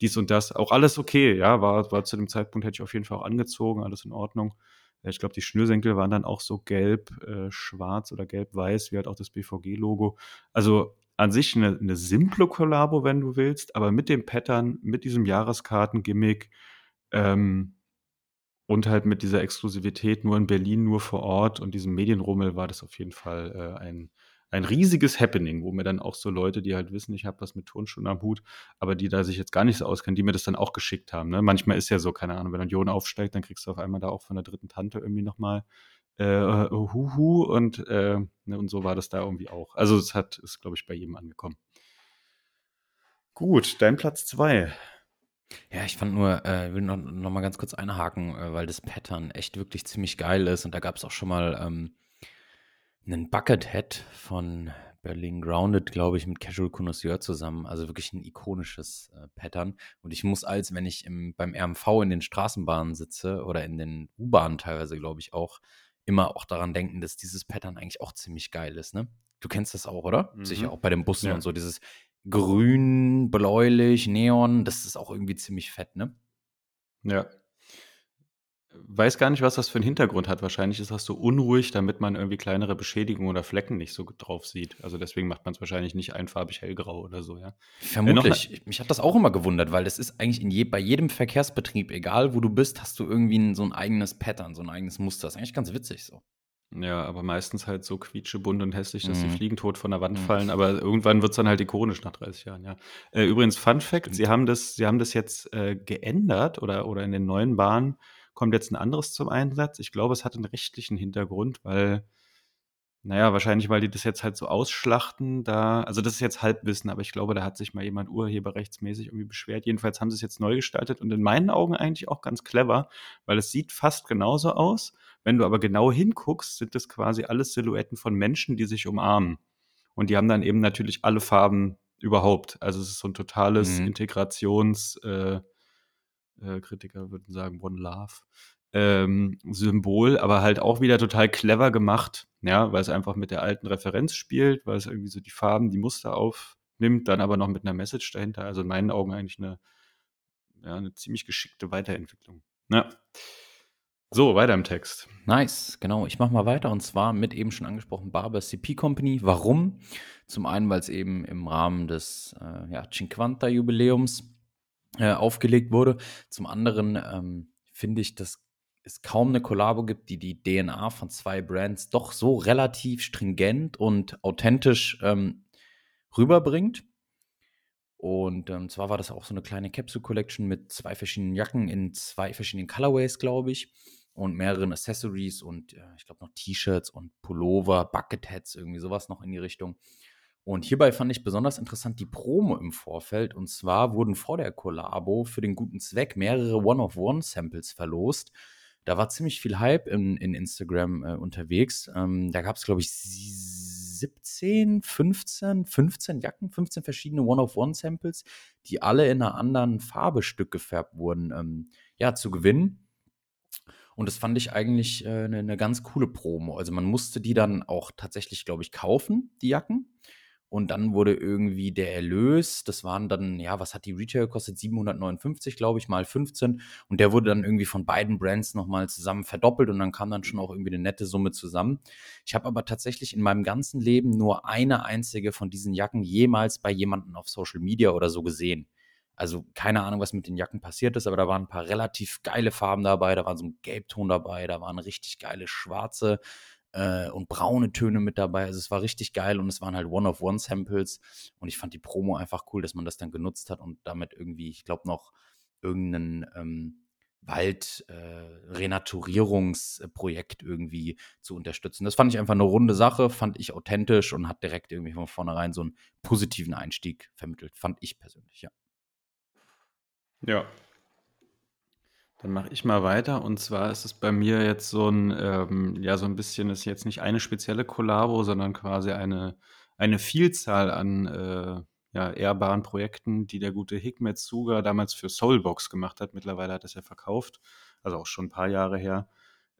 A: dies und das. Auch alles okay, ja, war war zu dem Zeitpunkt hätte ich auf jeden Fall auch angezogen, alles in Ordnung. Ich glaube, die Schnürsenkel waren dann auch so gelb, äh, oder gelb-weiß, wie halt auch das BVG-Logo. Also, an sich 'ne 'ne simple Kollabo, wenn du willst, aber mit dem Pattern, mit diesem Jahreskarten-Gimmick, ähm, und halt mit dieser Exklusivität nur in Berlin, nur vor Ort und diesem Medienrummel war das auf jeden Fall, äh, ein ein riesiges Happening, wo mir dann auch so Leute, die halt wissen, ich habe was mit Turnschuhen am Hut, aber die da sich jetzt gar nicht so auskennen, die mir das dann auch geschickt haben, ne? Manchmal ist ja so, keine Ahnung, wenn Union aufsteigt, dann kriegst du auf einmal da auch von der dritten Tante irgendwie noch mal, äh, Huhu und, äh, ne, und so war das da irgendwie auch. Also, es hat ist, glaube ich, bei jedem angekommen. Gut, dein Platz 2.
B: Ja, ich fand nur äh, will noch noch mal ganz kurz einhaken, äh, weil das Pattern echt wirklich ziemlich geil ist und da gab's auch schon mal, ähm, 'nen Buckethead von Berlin Grounded, glaube ich, mit Casual Connoisseur zusammen. Also, wirklich 'n ikonisches, äh, Pattern. Und ich muss als wenn ich im beim RMV in den Straßenbahnen sitze oder in den U-Bahnen teilweise, glaube ich auch, immer auch daran denken, dass dieses Pattern eigentlich auch ziemlich geil ist, ne? Du kennst das auch, oder? Sicher
A: Mhm.
B: auch bei den Bussen
A: Ja.
B: und so, dieses grün, bläulich, Neon, das ist auch irgendwie ziemlich fett, ne?
A: Ja. Weiß gar nicht, was das für 'n Hintergrund hat. Wahrscheinlich ist das so unruhig, damit man irgendwie kleinere Beschädigungen oder Flecken nicht so drauf sieht. Also, deswegen macht man's wahrscheinlich nicht einfarbig hellgrau oder so, ja. Äh,
B: Vermutlich. Mich hat das auch immer gewundert, weil das ist eigentlich in je bei jedem Verkehrsbetrieb, egal wo du bist, hast du irgendwie 'n so 'n eigenes Pattern, so 'n eigenes Muster. Ist eigentlich ganz witzig so.
A: Ja, aber meistens halt so quietschebunt und hässlich, dass die
B: Mhm.
A: Fliegen tot von der Wand
B: Mhm.
A: fallen, aber irgendwann wird's dann halt ikonisch nach 30 Jahren, ja. Äh, übrigens Fun Fact: Sie haben das Sie haben das jetzt, äh, geändert oder oder in den neuen Bahnen kommt jetzt 'n anderes zum Einsatz. Ich glaube, es hat 'n rechtlichen Hintergrund, weil na ja, wahrscheinlich, weil die das jetzt halt so ausschlachten da also, das ist jetzt Halbwissen, aber ich glaube, da hat sich mal jemand urheberrechtsmäßig irgendwie beschwert. Jedenfalls haben sie's jetzt neu gestaltet und in meinen Augen eigentlich auch ganz clever, weil es sieht fast genauso aus. Wenn du aber genau hinguckst, sind das quasi alles Silhouetten von Menschen, die sich umarmen. Und die haben dann eben natürlich alle Farben überhaupt. Also, es ist so 'n totales
B: Mhm.
A: Integrations äh, äh, Kritiker würden sagen One Love, ähm, Symbol, aber halt auch wieder total clever gemacht, ja, weil's einfach mit der alten Referenz spielt, weil's irgendwie so die Farben, die Muster aufnimmt, dann aber noch mit 'ner Message dahinter. Also, in meinen Augen eigentlich 'ne ja, 'ne ziemlich geschickte Weiterentwicklung. Ja. So, weiter im Text.
B: Nice, genau. Ich mache mal weiter und zwar mit eben schon angesprochen Barber CP Company. Warum? Zum einen, weil's eben im Rahmen des, äh, ja, Cinquanta-Jubiläums, äh, aufgelegt wurde. Zum anderen, ähm, finde ich, dass es kaum 'ne Kollabo gibt, die die DNA von 2 Brands doch so relativ stringent und authentisch, ähm, rüberbringt. Und, ähm, zwar war das auch so 'ne kleine Capsule Collection mit 2 verschiedenen Jacken in 2 verschiedenen Colorways, glaube ich, und mehreren Accessories und, äh, ich glaube noch T-Shirts und Pullover, Bucketheads, irgendwie so was noch in die Richtung. Und hierbei fand ich besonders interessant die Promo im Vorfeld. Und zwar wurden vor der Kollabo für den guten Zweck mehrere One-of-One-Samples verlost. Da war ziemlich viel Hype in in Instagram, äh, unterwegs. Ähm, da gab's, glaube ich, s 17, 15 15 Jacken, 15 verschiedene One-of-One-Samples, die alle in 'ner anderen Farbe Stück gefärbt wurden, ähm, ja, zu gewinnen. Und das fand ich eigentlich, äh, 'ne 'ne ganz coole Promo. Also, man musste die dann auch tatsächlich, glaube ich, kaufen, die Jacken. Und dann wurde irgendwie der Erlös das waren dann ja, was hat die Retail gekostet? 759, glaube ich, mal 15. Und der wurde dann irgendwie von beiden Brands noch mal zusammen verdoppelt und dann kam dann schon auch irgendwie 'ne nette Summe zusammen. Ich habe aber tatsächlich in meinem ganzen Leben nur eine einzige von diesen Jacken jemals bei jemandem auf Social Media oder so gesehen. Also, keine Ahnung, was mit den Jacken passiert ist, aber da waren 'n paar relativ geile Farben dabei. Da war so 'n Gelbton dabei, da waren richtig geile schwarze, äh, und braune Töne mit dabei. Also, es war richtig geil und es waren halt One-of-One-Samples. Und ich fand die Promo einfach cool, dass man das dann genutzt hat und damit irgendwie, ich glaube, noch irgend 'nen, ähm, Wald äh, irgendwie zu unterstützen. Das fand ich einfach 'ne runde Sache, fand ich authentisch und hat direkt irgendwie von vornherein so 'n positiven Einstieg vermittelt, fand ich persönlich, ja.
A: Ja. Dann mache ich mal weiter. Und zwar ist es bei mir jetzt so 'n, ähm ja, so 'n bisschen ist jetzt nicht eine spezielle Kollabo, sondern quasi eine eine Vielzahl an, äh, ja, ehrbaren Projekten, die der gute Hikmet Zuga damals für Soulbox gemacht hat. Mittlerweile hat er's ja verkauft, also, auch schon 'n paar Jahre her,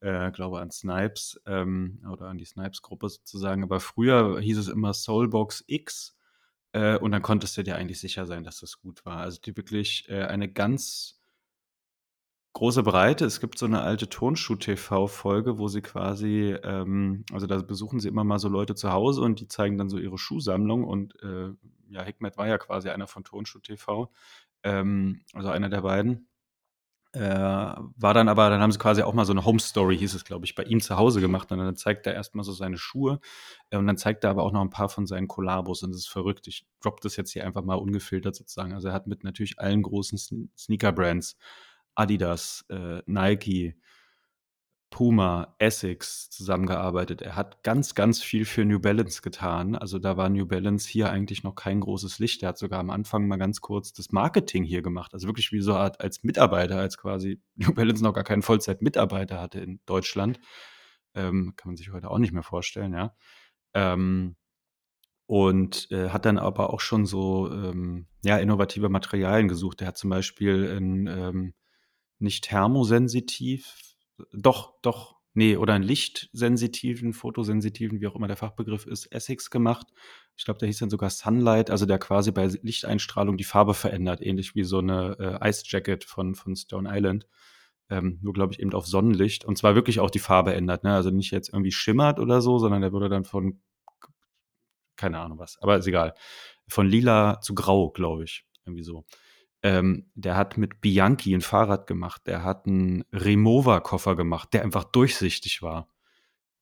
A: äh, glaube an Snipes, ähm, oder an die Snipes-Gruppe sozusagen. Aber früher hieß es immer Soulbox X, äh, und dann konntest du dir eigentlich sicher sein, dass das gut war. Also, die wirklich, äh, eine ganz große Breite. Es gibt so 'ne alte Turnschuh-TV-Folge, wo sie quasi, ähm also, da besuchen sie immer mal so Leute zu Hause und die zeigen dann so ihre Schuhsammlung und, äh, ja, Hikmet war ja quasi einer von Turnschuh TV, ähm, also, einer der beiden. Äh, war dann aber dann haben sie quasi auch mal so 'ne Home Story, hieß es, glaube ich, bei ihm zu Hause gemacht und dann zeigt er erst mal so seine Schuhe, äh, und dann zeigt er aber auch noch 'n paar von seinen Kollabos und das ist verrückt. Ich droppe das jetzt hier einfach mal ungefiltert sozusagen. Also, er hat mit natürlich allen großen Sn Sneaker-Brands, Adidas, äh, Nike Puma, Essex zusammengearbeitet. Er hat ganz, ganz viel für New Balance getan. Also, da war New Balance hier eigentlich noch kein großes Licht. Er hat sogar am Anfang mal ganz kurz das Marketing hier gemacht. Also, wirklich wie so Art als Mitarbeiter, als quasi New Balance noch gar keinen Vollzeit-Mitarbeiter hatte in Deutschland. Ähm, kann man sich heute auch nicht mehr vorstellen, ja. Ähm, und, äh, hat dann aber auch schon so, ähm, ja, innovative Materialien gesucht. Er hat zum Beispiel 'n, ähm, nicht thermosensitiv doch, doch, ne, oder 'n lichtsensitiven, photosensitiven, wie auch immer der Fachbegriff ist, Essex gemacht. Ich glaube, der hieß dann sogar Sunlight, also, der quasi bei Lichteinstrahlung die Farbe verändert, ähnlich wie so 'ne, äh, Ice Jacket von von Stone Island. ähm, nur glaube ich eben auf Sonnenlicht und zwar wirklich auch die Farbe ändert, ne? Also nicht jetzt irgendwie schimmert oder so, sondern der würde dann von keine Ahnung was, aber ist egal. Von lila zu grau, glaube ich, irgendwie so. Ähm, der hat mit Bianchi ein Fahrrad gemacht, der hat einen Remover-Koffer gemacht, der einfach durchsichtig war.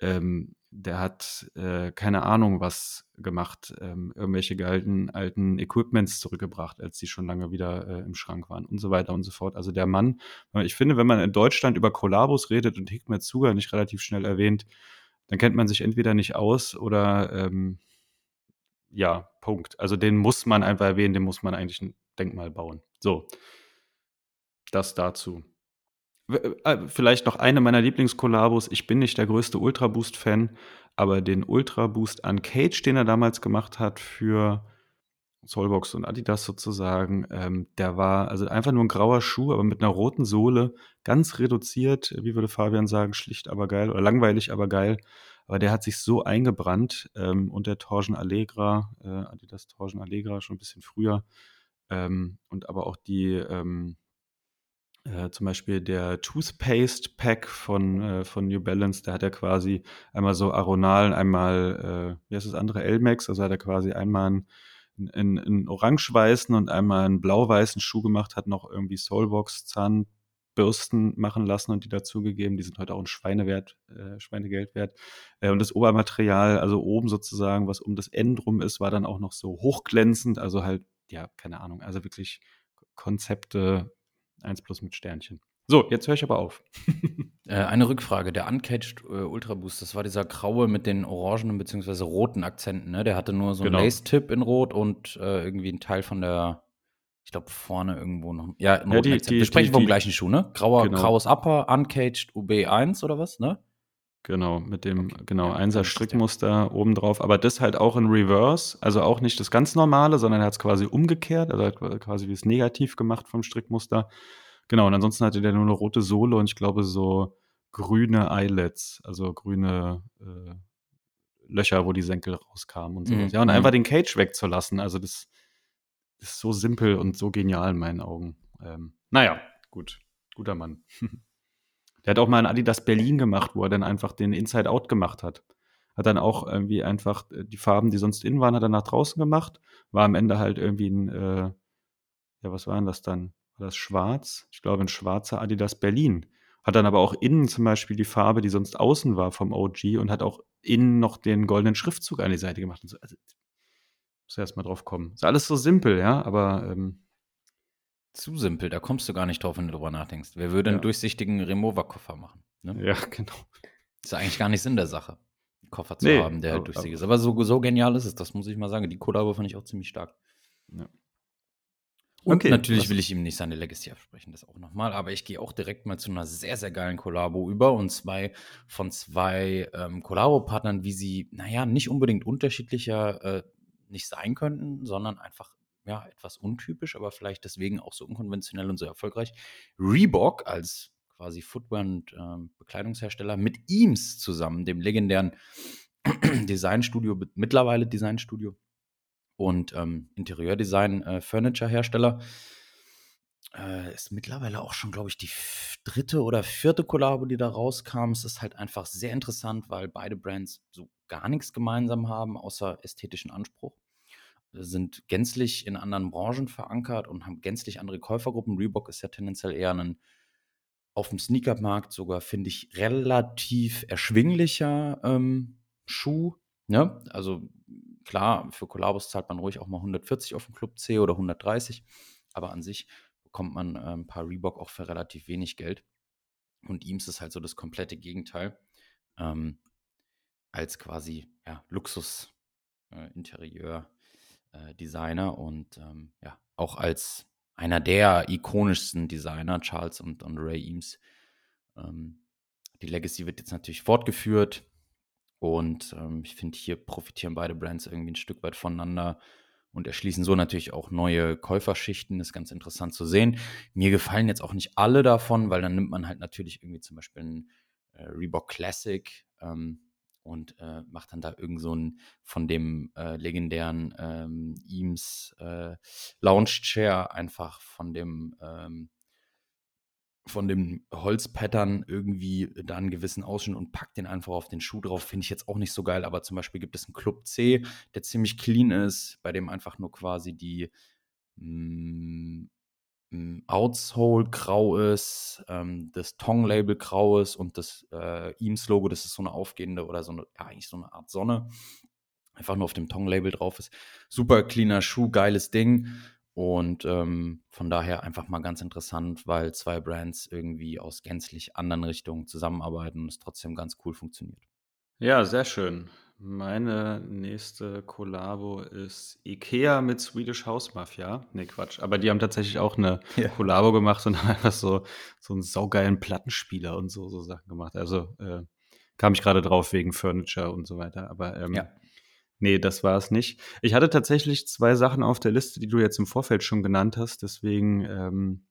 A: Ähm, der hat äh, keine Ahnung was gemacht, ähm, irgendwelche alten, alten Equipments zurückgebracht, als die schon lange wieder äh, im Schrank waren und so weiter und so fort. Also der Mann, ich finde, wenn man in Deutschland über Kollabos redet und Hikmet Zuger nicht relativ schnell erwähnt, dann kennt man sich entweder nicht aus oder ähm, ja, Punkt. Also den muss man einfach erwähnen, den muss man eigentlich ein Denkmal bauen. So, das dazu. Äh, vielleicht noch eine meiner Lieblingskollabos. Ich bin nicht der größte Ultra Boost-Fan, aber den Ultra Boost Uncage, den er damals gemacht hat für Soulbox und Adidas sozusagen, ähm, der war also einfach nur ein grauer Schuh, aber mit einer roten Sohle, ganz reduziert, wie würde Fabian sagen, schlicht aber geil oder langweilig aber geil. Aber der hat sich so eingebrannt ähm, und der Torsion Allegra, äh, Adidas Torsion Allegra schon ein bisschen früher ähm, und aber auch die ähm, äh, zum Beispiel der Toothpaste Pack von, äh, von New Balance, der hat ja quasi einmal so Aronal, einmal, äh, wie heißt das andere, Elmex, also hat er quasi einmal einen, einen orange-weißen und einmal einen blau-weißen Schuh gemacht, hat noch irgendwie Soulbox, Zahnbürsten machen lassen und die dazugegeben. Die sind heute auch ein Schweinewert, äh, Schweinegeld wert. Äh, und das Obermaterial, also oben sozusagen, was um das N drum ist, war dann auch noch so hochglänzend, also halt, ja, keine Ahnung, also wirklich Konzepte, 1 plus mit Sternchen. So, jetzt höre ich aber auf.
B: äh, eine Rückfrage. Der Uncaged äh, Ultra Boost, das war dieser graue mit den orangenen bzw. roten Akzenten, ne? Der hatte nur so einen genau. Lace-Tip in Rot und äh, irgendwie ein Teil von der, ich glaube, vorne irgendwo noch. Ja, im ja, die, Akzent. Wir sprechen die, vom die, gleichen Schuh, ne? Grauer, genau. graues Upper, Uncaged UB1 oder was, ne?
A: Genau, mit dem okay. genau ja, Einser Strickmuster oben drauf, aber das halt auch in Reverse, also auch nicht das ganz normale, sondern er hat es quasi umgekehrt, also hat quasi wie es negativ gemacht vom Strickmuster. Genau, und ansonsten hatte der nur eine rote Sohle und ich glaube so grüne Eyelets, also grüne äh, Löcher, wo die Senkel rauskamen und so. Mhm. Ja, und einfach mhm. den Cage wegzulassen, also das ist so simpel und so genial in meinen Augen. Ähm, naja, gut, guter Mann. Der hat auch mal in Adidas Berlin gemacht, wo er dann einfach den Inside Out gemacht hat. Hat dann auch irgendwie einfach äh, die Farben, die sonst innen waren, hat er nach draußen gemacht. War am Ende halt irgendwie ein, äh, ja, was war denn das dann? War das schwarz? Ich glaube, ein schwarzer Adidas Berlin. Hat dann aber auch innen zum Beispiel die Farbe, die sonst außen war vom OG und hat auch innen noch den goldenen Schriftzug an die Seite gemacht. Und so. Also, muss erst mal drauf kommen. Ist alles so simpel, ja, aber ähm,
B: zu simpel, da kommst du gar nicht drauf, wenn du drüber nachdenkst. Wer würde einen durchsichtigen Remover-Koffer machen?
A: Ne? Ja, genau.
B: Ist ja eigentlich gar nicht Sinn der Sache, einen Koffer zu nee, haben, der aber, durchsichtig ist. Aber so, so genial ist es, das muss ich mal sagen. Die Kollabo fand ich auch ziemlich stark. Ja. Und okay, natürlich will ich ihm nicht seine Legacy absprechen, das auch nochmal. Aber ich gehe auch direkt mal zu einer sehr, sehr geilen Kollabo über. Und zwei von zwei ähm, Kollabo-Partnern, wie sie, naja, nicht unbedingt unterschiedlicher äh, nicht sein könnten, sondern einfach ja, etwas untypisch, aber vielleicht deswegen auch so unkonventionell und so erfolgreich. Reebok als quasi Footwear- und äh, Bekleidungshersteller mit Eames zusammen, dem legendären Designstudio, mittlerweile Designstudio und ähm, Interieurdesign-Furniture-Hersteller. Äh, äh, ist mittlerweile auch schon, glaube ich, die dritte oder vierte Kollabo, die da rauskam. Es ist halt einfach sehr interessant, weil beide Brands so gar nichts gemeinsam haben, außer ästhetischen Anspruch sind gänzlich in anderen Branchen verankert und haben gänzlich andere Käufergruppen. Reebok ist ja tendenziell eher ein auf dem Sneakermarkt sogar, finde ich, relativ erschwinglicher ähm, Schuh. Ne? Also klar, für Kollabos zahlt man ruhig auch mal 140 auf dem Club C oder 130, aber an sich bekommt man äh, ein paar Reebok auch für relativ wenig Geld. Und Eames ist halt so das komplette Gegenteil. Ähm, als quasi ja, Luxus-Interieur. Äh, Designer und ähm, ja, auch als einer der ikonischsten Designer, Charles und, und Ray Eames. Ähm, die Legacy wird jetzt natürlich fortgeführt und ähm, ich finde, hier profitieren beide Brands irgendwie ein Stück weit voneinander und erschließen so natürlich auch neue Käuferschichten. Ist ganz interessant zu sehen. Mir gefallen jetzt auch nicht alle davon, weil dann nimmt man halt natürlich irgendwie zum Beispiel ein äh, Reebok Classic. Ähm, und äh, macht dann da irgend so ein von dem äh, legendären ähm, Eames äh, Lounge Chair einfach von dem ähm, von dem Holzpattern irgendwie da einen gewissen Ausschnitt und packt den einfach auf den Schuh drauf. Finde ich jetzt auch nicht so geil, aber zum Beispiel gibt es einen Club C, der ziemlich clean ist, bei dem einfach nur quasi die mm, mm, Outsole grau ist, ähm, das Tong-Label grau ist und das äh, Eames-Logo, das ist so eine aufgehende oder so eine, ja, eigentlich so eine Art Sonne, einfach nur auf dem Tong-Label drauf ist. Super cleaner Schuh, geiles Ding. Und ähm, von daher einfach mal ganz interessant, weil zwei Brands irgendwie aus gänzlich anderen Richtungen zusammenarbeiten und es trotzdem ganz cool funktioniert.
A: Ja, sehr schön. Meine nächste Kollabo ist IKEA mit Swedish House Mafia. Ne, Quatsch. Aber die haben tatsächlich auch eine
B: Ja.
A: Kollabo gemacht und haben einfach so, so einen saugeilen Plattenspieler und so, so Sachen gemacht. Also äh, kam ich gerade drauf wegen Furniture und so weiter. Aber ähm,
B: Ja.
A: nee, das war es nicht. Ich hatte tatsächlich zwei Sachen auf der Liste, die du jetzt im Vorfeld schon genannt hast. Deswegen ähm,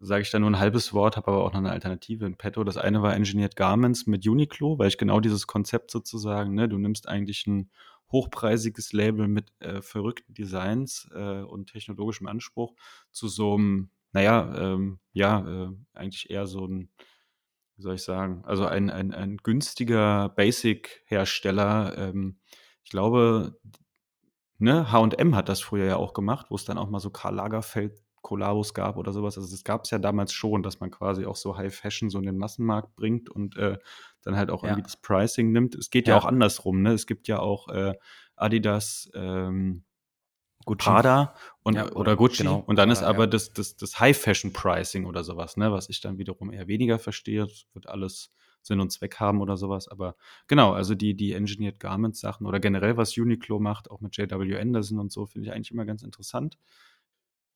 A: sage ich da nur ein halbes Wort, habe aber auch noch eine Alternative in petto. Das eine war Engineered Garments mit Uniqlo, weil ich genau dieses Konzept sozusagen, ne, du nimmst eigentlich ein hochpreisiges Label mit äh, verrückten Designs äh, und technologischem Anspruch zu so einem, naja, ähm, ja, äh, eigentlich eher so ein, wie soll ich sagen, also ein, ein, ein günstiger Basic-Hersteller. Ähm, ich glaube, ne, H&M hat das früher ja auch gemacht, wo es dann auch mal so Karl Lagerfeld Kollabos gab oder sowas. Also das gab es ja damals schon, dass man quasi auch so High Fashion so in den Massenmarkt bringt und äh, dann halt auch
B: Ja.
A: irgendwie das Pricing nimmt. Es geht ja,
B: Ja.
A: auch andersrum, ne? Es gibt ja auch äh, Adidas, ähm,
B: Gucci.
A: Prada und,
B: Ja,
A: oder,
B: oder-
A: Gucci.
B: genau,
A: und dann ist aber das, das, das High-Fashion-Pricing oder sowas, ne, was ich dann wiederum eher weniger verstehe. Das wird alles Sinn und Zweck haben oder sowas. Aber genau, also die, die Engineered Garments-Sachen oder generell, was Uniqlo macht, auch mit JW Anderson und so, finde ich eigentlich immer ganz interessant.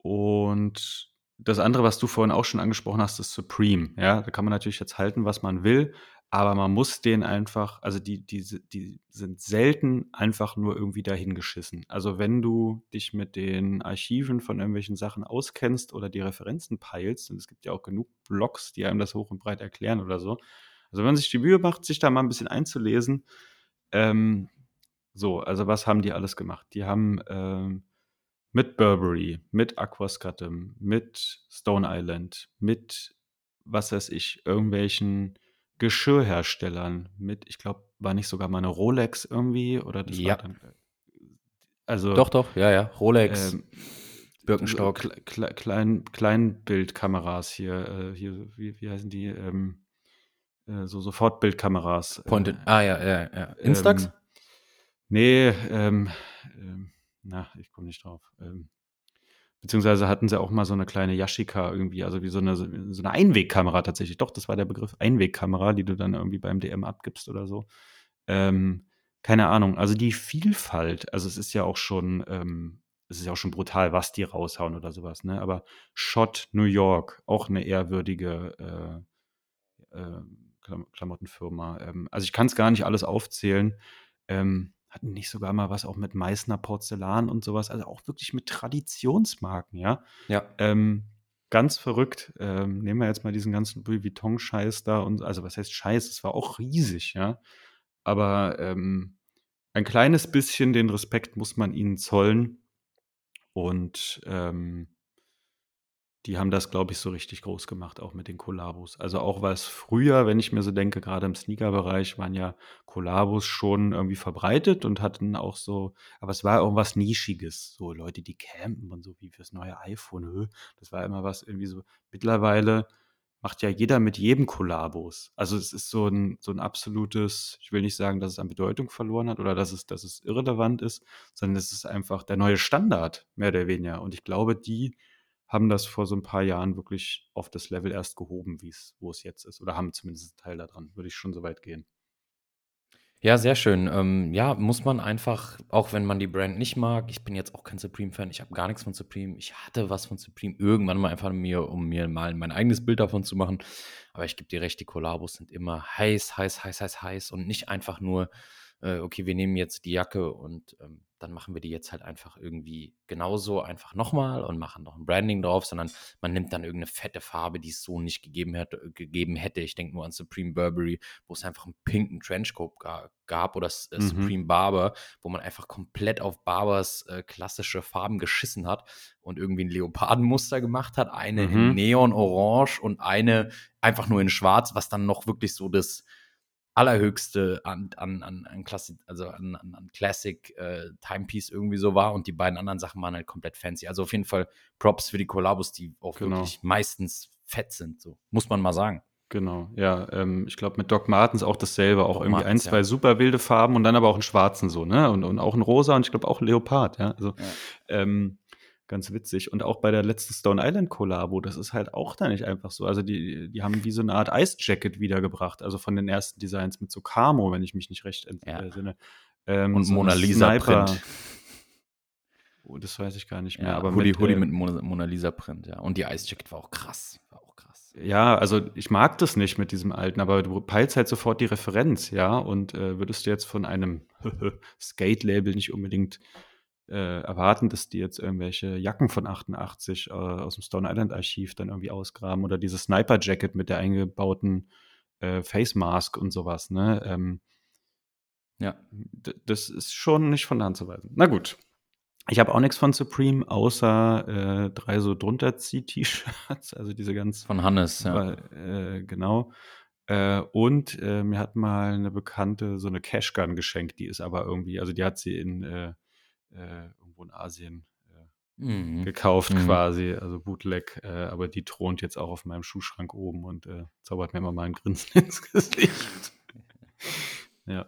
A: Und das andere, was du vorhin auch schon angesprochen hast, ist Supreme. Ja, da kann man natürlich jetzt halten, was man will, aber man muss den einfach, also die, die, die sind selten einfach nur irgendwie dahingeschissen. Also wenn du dich mit den Archiven von irgendwelchen Sachen auskennst oder die Referenzen peilst, und es gibt ja auch genug Blogs, die einem das hoch und breit erklären oder so. Also wenn man sich die Mühe macht, sich da mal ein bisschen einzulesen, ähm, so, also was haben die alles gemacht? Die haben ähm, mit Burberry, mit Aquascatum, mit Stone Island, mit was weiß ich, irgendwelchen Geschirrherstellern, mit, ich glaube, war nicht sogar mal eine Rolex irgendwie oder das
B: Ja.
A: war dann. äh, Also
B: Doch, doch, ja, ja. Rolex,
A: ähm,
B: Birkenstock.
A: so Kle Kle Klein Kleinbildkameras hier, äh, hier, wie, wie heißen die? Ähm, äh, so Sofortbildkameras.
B: Point
A: äh,
B: in, ah, ja, ja, ja. Instax?
A: ähm, nee, ähm, ähm, na, ich komme nicht drauf. Ähm, beziehungsweise hatten sie auch mal so eine kleine Yashica irgendwie, also wie so eine, so eine Einwegkamera tatsächlich. Doch, das war der Begriff Einwegkamera, die du dann irgendwie beim DM abgibst oder so. Ähm, keine Ahnung. Also die Vielfalt, also es ist ja auch schon, ähm, es ist ja auch schon brutal, was die raushauen oder sowas, ne? Aber Shot New York, auch eine ehrwürdige äh, äh, Klam Klamottenfirma. Ähm, also ich kann es gar nicht alles aufzählen. Ähm, hatten nicht sogar mal was auch mit Meißner Porzellan und sowas, also auch wirklich mit Traditionsmarken, ja.
B: Ja.
A: Ähm, ganz verrückt. Ähm, nehmen wir jetzt mal diesen ganzen Louis Vuitton-Scheiß da und also was heißt Scheiß? Es war auch riesig, ja. Aber ähm, ein kleines bisschen den Respekt muss man ihnen zollen. Und ähm, die haben das, glaube ich, so richtig groß gemacht, auch mit den Kollabos. Also auch es früher, wenn ich mir so denke, gerade im Sneaker-Bereich waren ja Kollabos schon irgendwie verbreitet und hatten auch so, aber es war irgendwas Nischiges. So Leute, die campen und so wie fürs neue iPhone. Das war immer was irgendwie so. Mittlerweile macht ja jeder mit jedem Kollabos. Also es ist so ein, so ein absolutes, ich will nicht sagen, dass es an Bedeutung verloren hat oder dass es, dass es irrelevant ist, sondern es ist einfach der neue Standard, mehr oder weniger. Und ich glaube, die haben das vor so ein paar Jahren wirklich auf das Level erst gehoben, wie es, wo es jetzt ist. Oder haben zumindest einen Teil daran. Würde ich schon so weit gehen.
B: Ja, sehr schön. Ähm, ja, muss man einfach, auch wenn man die Brand nicht mag, ich bin jetzt auch kein Supreme-Fan, ich habe gar nichts von Supreme. Ich hatte was von Supreme irgendwann mal einfach mir, um mir mal mein eigenes Bild davon zu machen. Aber ich gebe dir recht, die Kollabos sind immer heiß, heiß, heiß, heiß, heiß und nicht einfach nur äh, okay, wir nehmen jetzt die Jacke und ähm, dann machen wir die jetzt halt einfach irgendwie genauso einfach nochmal und machen noch ein Branding drauf, sondern man nimmt dann irgendeine fette Farbe, die es so nicht gegeben hätte. Gegeben hätte. Ich denke nur an Supreme Burberry, wo es einfach einen pinken Trenchcoat ga, gab oder äh, mhm. Supreme Barber, wo man einfach komplett auf Barbers äh, klassische Farben geschissen hat und irgendwie ein Leopardenmuster gemacht hat, eine mhm. in Neon Orange und eine einfach nur in Schwarz, was dann noch wirklich so das allerhöchste an, an, an, an Klassik, also an, an, an Classic äh, Timepiece irgendwie so war und die beiden anderen Sachen waren halt komplett fancy. Also auf jeden Fall Props für die Kollabos, die auch genau. wirklich meistens fett sind, so muss man mal sagen.
A: Genau, ja, ähm, ich glaube mit Doc Martens auch dasselbe, auch Doc irgendwie Martens, ein, zwei ja. super wilde Farben und dann aber auch einen schwarzen so, ne? Und, und auch ein rosa und ich glaube auch ein Leopard, ja. Also ja. Ähm, ganz witzig. Und auch bei der letzten Stone Island Kollabo, das ist halt auch da nicht einfach so. Also die, die haben wie so eine Art Ice Jacket wiedergebracht, also von den ersten Designs mit so Camo, wenn ich mich nicht recht entsinne.
B: Ja. Ähm, und so Mona Lisa Print.
A: Oh, das weiß ich gar nicht mehr.
B: Ja, aber Hoodie, mit, Hoodie äh, mit Mona, Mona Lisa Print, ja. Und die Ice Jacket war auch krass. War auch krass.
A: Ja, also ich mag das nicht mit diesem alten, aber du peilst halt sofort die Referenz, ja. Und äh, würdest du jetzt von einem Skate-Label nicht unbedingt äh, erwarten, dass die jetzt irgendwelche Jacken von 88 äh, aus dem Stone Island Archiv dann irgendwie ausgraben oder dieses Sniper Jacket mit der eingebauten äh, Face Mask und sowas. Ne? Ähm, ja, das ist schon nicht von der Hand zu weisen. Na gut. Ich habe auch nichts von Supreme, außer äh, drei so drunterzieh-T-Shirts, also diese ganz.
B: Von Hannes,
A: ja. Äh, genau. Äh, und äh, mir hat mal eine Bekannte so eine Cashgun geschenkt, die ist aber irgendwie, also die hat sie in äh, irgendwo in Asien äh, mhm. gekauft mhm. quasi, also Bootleg, äh, aber die thront jetzt auch auf meinem Schuhschrank oben und äh, zaubert mir immer mal ein Grinsen ins Gesicht. ja.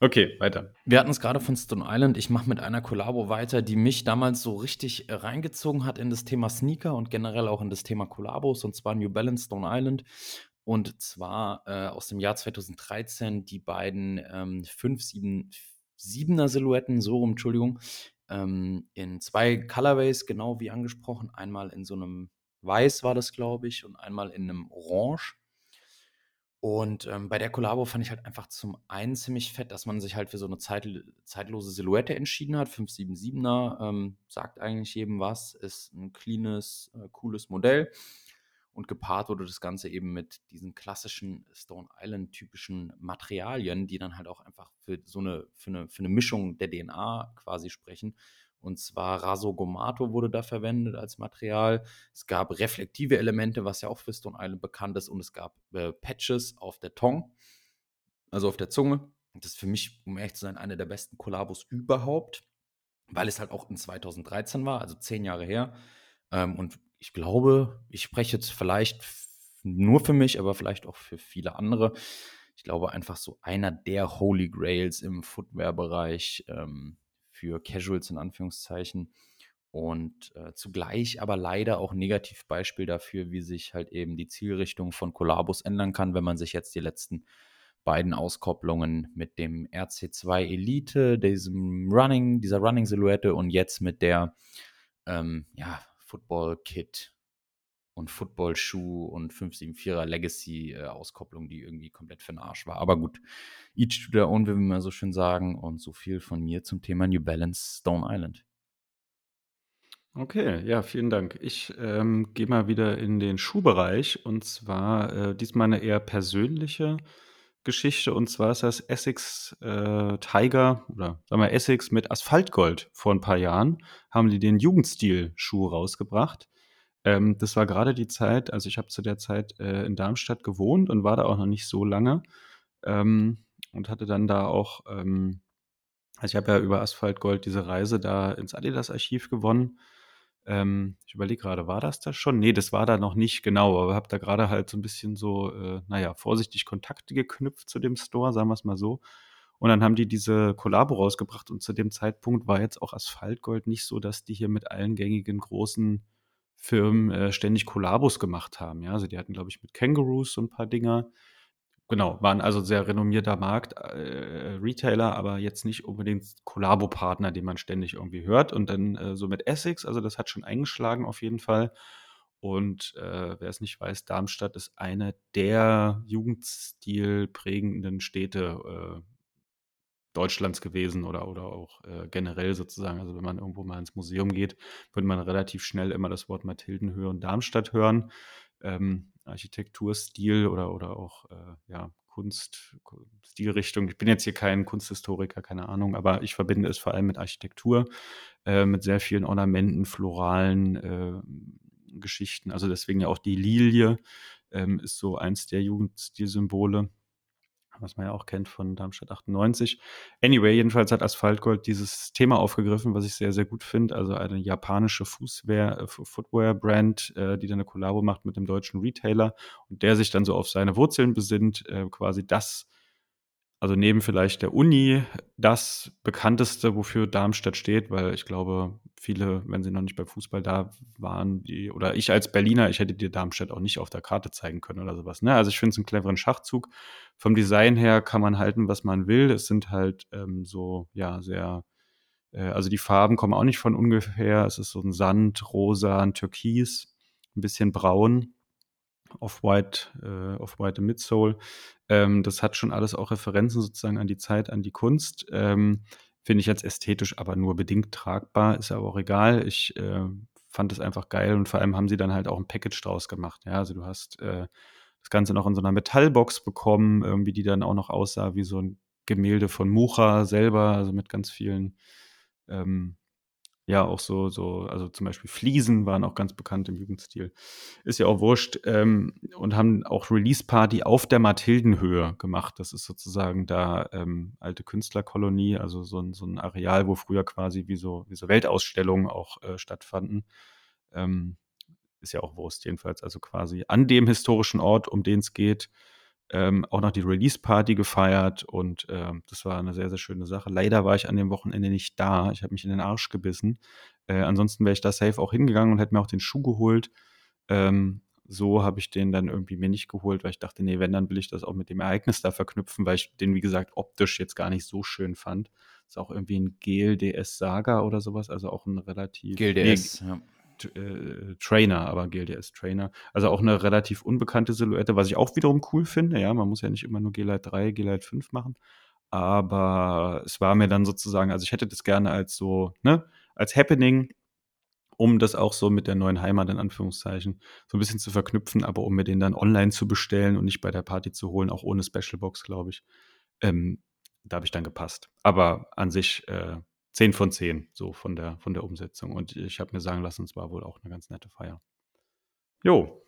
A: Okay, weiter.
B: Wir hatten es gerade von Stone Island. Ich mache mit einer Kollabo weiter, die mich damals so richtig äh, reingezogen hat in das Thema Sneaker und generell auch in das Thema Kollabos, und zwar New Balance Stone Island. Und zwar äh, aus dem Jahr 2013 die beiden ähm, 574 siebener Silhouetten, so rum, Entschuldigung, ähm, in zwei Colorways, genau wie angesprochen. Einmal in so einem Weiß war das, glaube ich, und einmal in einem Orange. Und ähm, bei der Kollabo fand ich halt einfach zum einen ziemlich fett, dass man sich halt für so eine zeit, zeitlose Silhouette entschieden hat. 577er ähm, sagt eigentlich jedem was, ist ein cleanes, äh, cooles Modell. Und gepaart wurde das Ganze eben mit diesen klassischen Stone Island-typischen Materialien, die dann halt auch einfach für so eine, für eine, für eine Mischung der DNA quasi sprechen. Und zwar Rasogomato wurde da verwendet als Material. Es gab reflektive Elemente, was ja auch für Stone Island bekannt ist. Und es gab äh, Patches auf der Tongue, also auf der Zunge. Das ist für mich, um ehrlich zu sein, eine der besten Kollabos überhaupt, weil es halt auch in 2013 war, also zehn Jahre her. Ähm, und ich glaube, ich spreche jetzt vielleicht nur für mich, aber vielleicht auch für viele andere. Ich glaube einfach so einer der Holy Grails im Footwear-Bereich ähm, für Casuals in Anführungszeichen. Und äh, zugleich aber leider auch Negativbeispiel dafür, wie sich halt eben die Zielrichtung von Collabos ändern kann, wenn man sich jetzt die letzten beiden Auskopplungen mit dem RC2 Elite, diesem Running, dieser Running-Silhouette und jetzt mit der ähm, ja, Football-Kit und Football-Schuh und 574er Legacy-Auskopplung, die irgendwie komplett für den Arsch war. Aber gut, each to their own, wie wir mal so schön sagen. Und so viel von mir zum Thema New Balance Stone Island.
A: Okay, ja, vielen Dank. Ich ähm, gehe mal wieder in den Schuhbereich und zwar äh, diesmal eine eher persönliche Geschichte und zwar ist das Essex äh, Tiger oder sagen wir Essex mit Asphaltgold. Vor ein paar Jahren haben die den Jugendstil-Schuh rausgebracht. Ähm, das war gerade die Zeit, also ich habe zu der Zeit äh, in Darmstadt gewohnt und war da auch noch nicht so lange ähm, und hatte dann da auch, ähm, also ich habe ja über Asphaltgold diese Reise da ins Adidas-Archiv gewonnen ähm, ich überlege gerade, war das das schon? Nee, das war da noch nicht genau, aber habe da gerade halt so ein bisschen so, äh, naja, vorsichtig Kontakte geknüpft zu dem Store, sagen wir es mal so. Und dann haben die diese Kollabo rausgebracht und zu dem Zeitpunkt war jetzt auch Asphaltgold nicht so, dass die hier mit allen gängigen großen Firmen äh, ständig Kollabos gemacht haben. Ja, also die hatten, glaube ich, mit Kangaroos so ein paar Dinger. Genau, waren also sehr renommierter Markt, äh, Retailer, aber jetzt nicht unbedingt Kollabo-Partner, den man ständig irgendwie hört. Und dann äh, so mit Essex, also das hat schon eingeschlagen auf jeden Fall. Und äh, wer es nicht weiß, Darmstadt ist eine der Jugendstil prägenden Städte Deutschlands gewesen oder, oder auch äh, generell sozusagen. Also wenn man irgendwo mal ins Museum geht, würde man relativ schnell immer das Wort Mathildenhöhe und Darmstadt hören. Ähm, Architekturstil oder, oder auch äh, ja, Kunst, Stilrichtung. Ich bin jetzt hier kein Kunsthistoriker, keine Ahnung, aber ich verbinde es vor allem mit Architektur, äh, mit sehr vielen Ornamenten, floralen äh, Geschichten. Also deswegen ja auch die Lilie ähm, ist so eins der Jugendstilsymbole was man ja auch kennt von Darmstadt 98. Anyway, jedenfalls hat Asphaltgold dieses Thema aufgegriffen, was ich sehr, sehr gut finde. Also eine japanische Fußwear, äh, Footwear-Brand, äh, die dann eine Kollabo macht mit dem deutschen Retailer und der sich dann so auf seine Wurzeln besinnt, äh, quasi das also neben vielleicht der Uni das bekannteste, wofür Darmstadt steht, weil ich glaube, viele, wenn sie noch nicht beim Fußball da waren, die, oder ich als Berliner, ich hätte dir Darmstadt auch nicht auf der Karte zeigen können oder sowas. Ne? Also ich finde es einen cleveren Schachzug. Vom Design her kann man halten, was man will. Es sind halt ähm, so, ja, sehr, äh, also die Farben kommen auch nicht von ungefähr. Es ist so ein Sand, rosa, ein Türkis, ein bisschen braun. Off-White, äh, Off-White Midsole. Ähm, das hat schon alles auch Referenzen sozusagen an die Zeit, an die Kunst. Ähm, Finde ich jetzt ästhetisch aber nur bedingt tragbar, ist aber auch egal. Ich äh, fand es einfach geil und vor allem haben sie dann halt auch ein Package draus gemacht. Ja, also du hast äh, das Ganze noch in so einer Metallbox bekommen, irgendwie, die dann auch noch aussah wie so ein Gemälde von Mucha selber, also mit ganz vielen ähm, ja auch so, so, also zum Beispiel Fliesen waren auch ganz bekannt im Jugendstil. Ist ja auch wurscht. Ähm, und haben auch Release-Party auf der Mathildenhöhe gemacht. Das ist sozusagen da ähm, alte Künstlerkolonie, also so ein, so ein Areal, wo früher quasi wie so, wie so Weltausstellungen auch äh, stattfanden. Ähm, ist ja auch Wurst jedenfalls, also quasi an dem historischen Ort, um den es geht, ähm, auch noch die Release-Party gefeiert und ähm, das war eine sehr, sehr schöne Sache. Leider war ich an dem Wochenende nicht da. Ich habe mich in den Arsch gebissen. Äh, ansonsten wäre ich da safe auch hingegangen und hätte mir auch den Schuh geholt. Ähm, so habe ich den dann irgendwie mir nicht geholt, weil ich dachte, nee, wenn, dann will ich das auch mit dem Ereignis da verknüpfen, weil ich den, wie gesagt, optisch jetzt gar nicht so schön fand. Ist auch irgendwie ein GLDS Saga oder sowas, also auch ein relativ.
B: GLDS,
A: nee, ja äh, Trainer, aber GLDS Trainer. Also auch eine relativ unbekannte Silhouette, was ich auch wiederum cool finde. Ja, man muss ja nicht immer nur G-Lite 3, G-Lite 5 machen. Aber es war mir dann sozusagen, also ich hätte das gerne als so, ne, als Happening, um das auch so mit der neuen Heimat in Anführungszeichen so ein bisschen zu verknüpfen, aber um mir den dann online zu bestellen und nicht bei der Party zu holen, auch ohne Special Box, glaube ich. Ähm, da habe ich dann gepasst. Aber an sich äh, 10 von 10, so von der, von der Umsetzung. Und ich habe mir sagen lassen, es war wohl auch eine ganz nette Feier. Jo.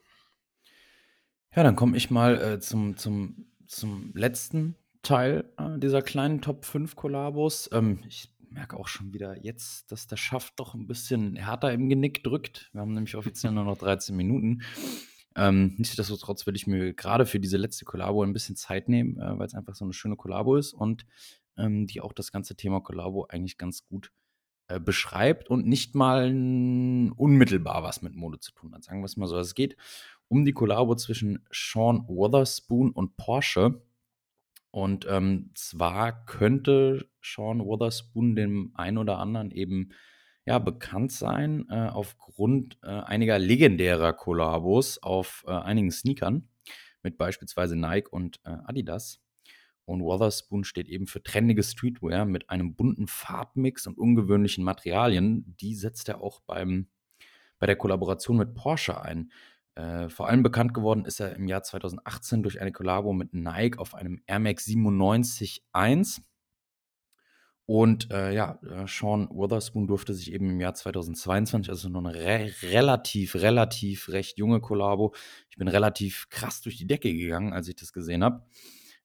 B: Ja, dann komme ich mal äh, zum, zum, zum letzten Teil äh, dieser kleinen Top 5 Kollabos. Ähm, ich merke auch schon wieder jetzt, dass der Schaft doch ein bisschen härter im Genick drückt. Wir haben nämlich offiziell nur noch 13 Minuten. Ähm, nichtsdestotrotz will ich mir gerade für diese letzte Kollabo ein bisschen Zeit nehmen, äh, weil es einfach so eine schöne Kollabo ist und ähm, die auch das ganze Thema Kollabo eigentlich ganz gut äh, beschreibt und nicht mal unmittelbar was mit Mode zu tun hat. Sagen wir es mal so. Es geht um die Kollabo zwischen Sean Wotherspoon und Porsche. Und ähm, zwar könnte Sean Wotherspoon dem einen oder anderen eben ja, bekannt sein äh, aufgrund äh, einiger legendärer Kollabos auf äh, einigen Sneakern mit beispielsweise Nike und äh, Adidas. Und Wotherspoon steht eben für trendige Streetwear mit einem bunten Farbmix und ungewöhnlichen Materialien. Die setzt er auch beim, bei der Kollaboration mit Porsche ein. Äh, vor allem bekannt geworden ist er im Jahr 2018 durch eine Kollabo mit Nike auf einem Air Max 97.1. Und äh, ja, äh, Sean Wotherspoon durfte sich eben im Jahr 2022, also noch eine re relativ, relativ recht junge Kollabo. Ich bin relativ krass durch die Decke gegangen, als ich das gesehen habe